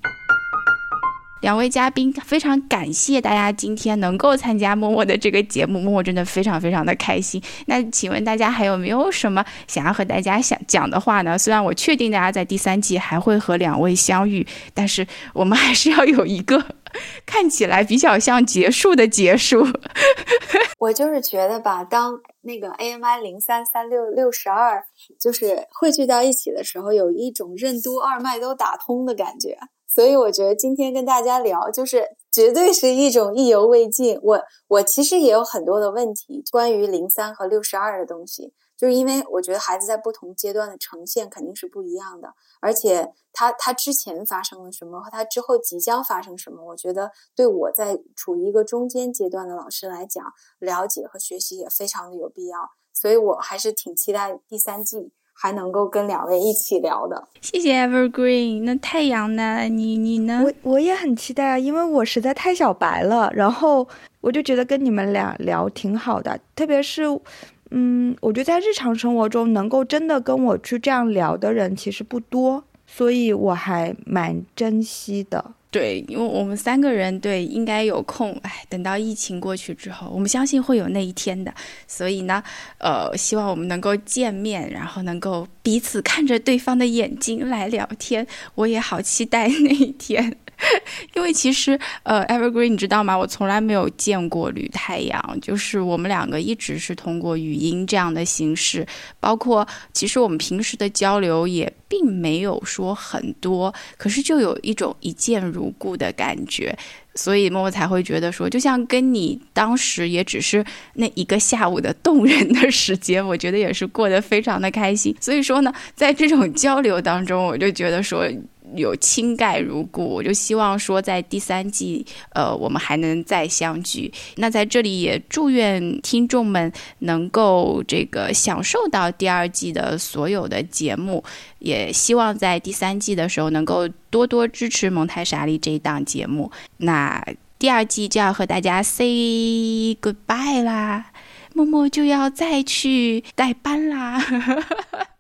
两位嘉宾非常感谢大家今天能够参加默默的这个节目，默默真的非常非常的开心。那请问大家还有没有什么想要和大家想讲的话呢？虽然我确定大家在第三季还会和两位相遇，但是我们还是要有一个 [LAUGHS] 看起来比较像结束的结束。[LAUGHS] 我就是觉得吧，当那个 AMI 零三三六六十二。就是汇聚到一起的时候，有一种任督二脉都打通的感觉，所以我觉得今天跟大家聊，就是绝对是一种意犹未尽。我我其实也有很多的问题，关于零三和六十二的东西，就是因为我觉得孩子在不同阶段的呈现肯定是不一样的，而且他他之前发生了什么和他之后即将发生什么，我觉得对我在处于一个中间阶段的老师来讲，了解和学习也非常的有必要。所以我还是挺期待第三季还能够跟两位一起聊的。谢谢 Evergreen。那太阳呢？你你呢？我我也很期待啊，因为我实在太小白了。然后我就觉得跟你们俩聊挺好的，特别是，嗯，我觉得在日常生活中能够真的跟我去这样聊的人其实不多，所以我还蛮珍惜的。对，因为我们三个人对应该有空，哎，等到疫情过去之后，我们相信会有那一天的。所以呢，呃，希望我们能够见面，然后能够彼此看着对方的眼睛来聊天。我也好期待那一天。[LAUGHS] 因为其实，呃，Evergreen，你知道吗？我从来没有见过吕太阳，就是我们两个一直是通过语音这样的形式，包括其实我们平时的交流也并没有说很多，可是就有一种一见如故的感觉，所以默默才会觉得说，就像跟你当时也只是那一个下午的动人的时间，我觉得也是过得非常的开心。所以说呢，在这种交流当中，我就觉得说。有亲盖如故，我就希望说在第三季，呃，我们还能再相聚。那在这里也祝愿听众们能够这个享受到第二季的所有的节目，也希望在第三季的时候能够多多支持蒙太莎莉这一档节目。那第二季就要和大家 say goodbye 啦，默默就要再去代班啦。[LAUGHS]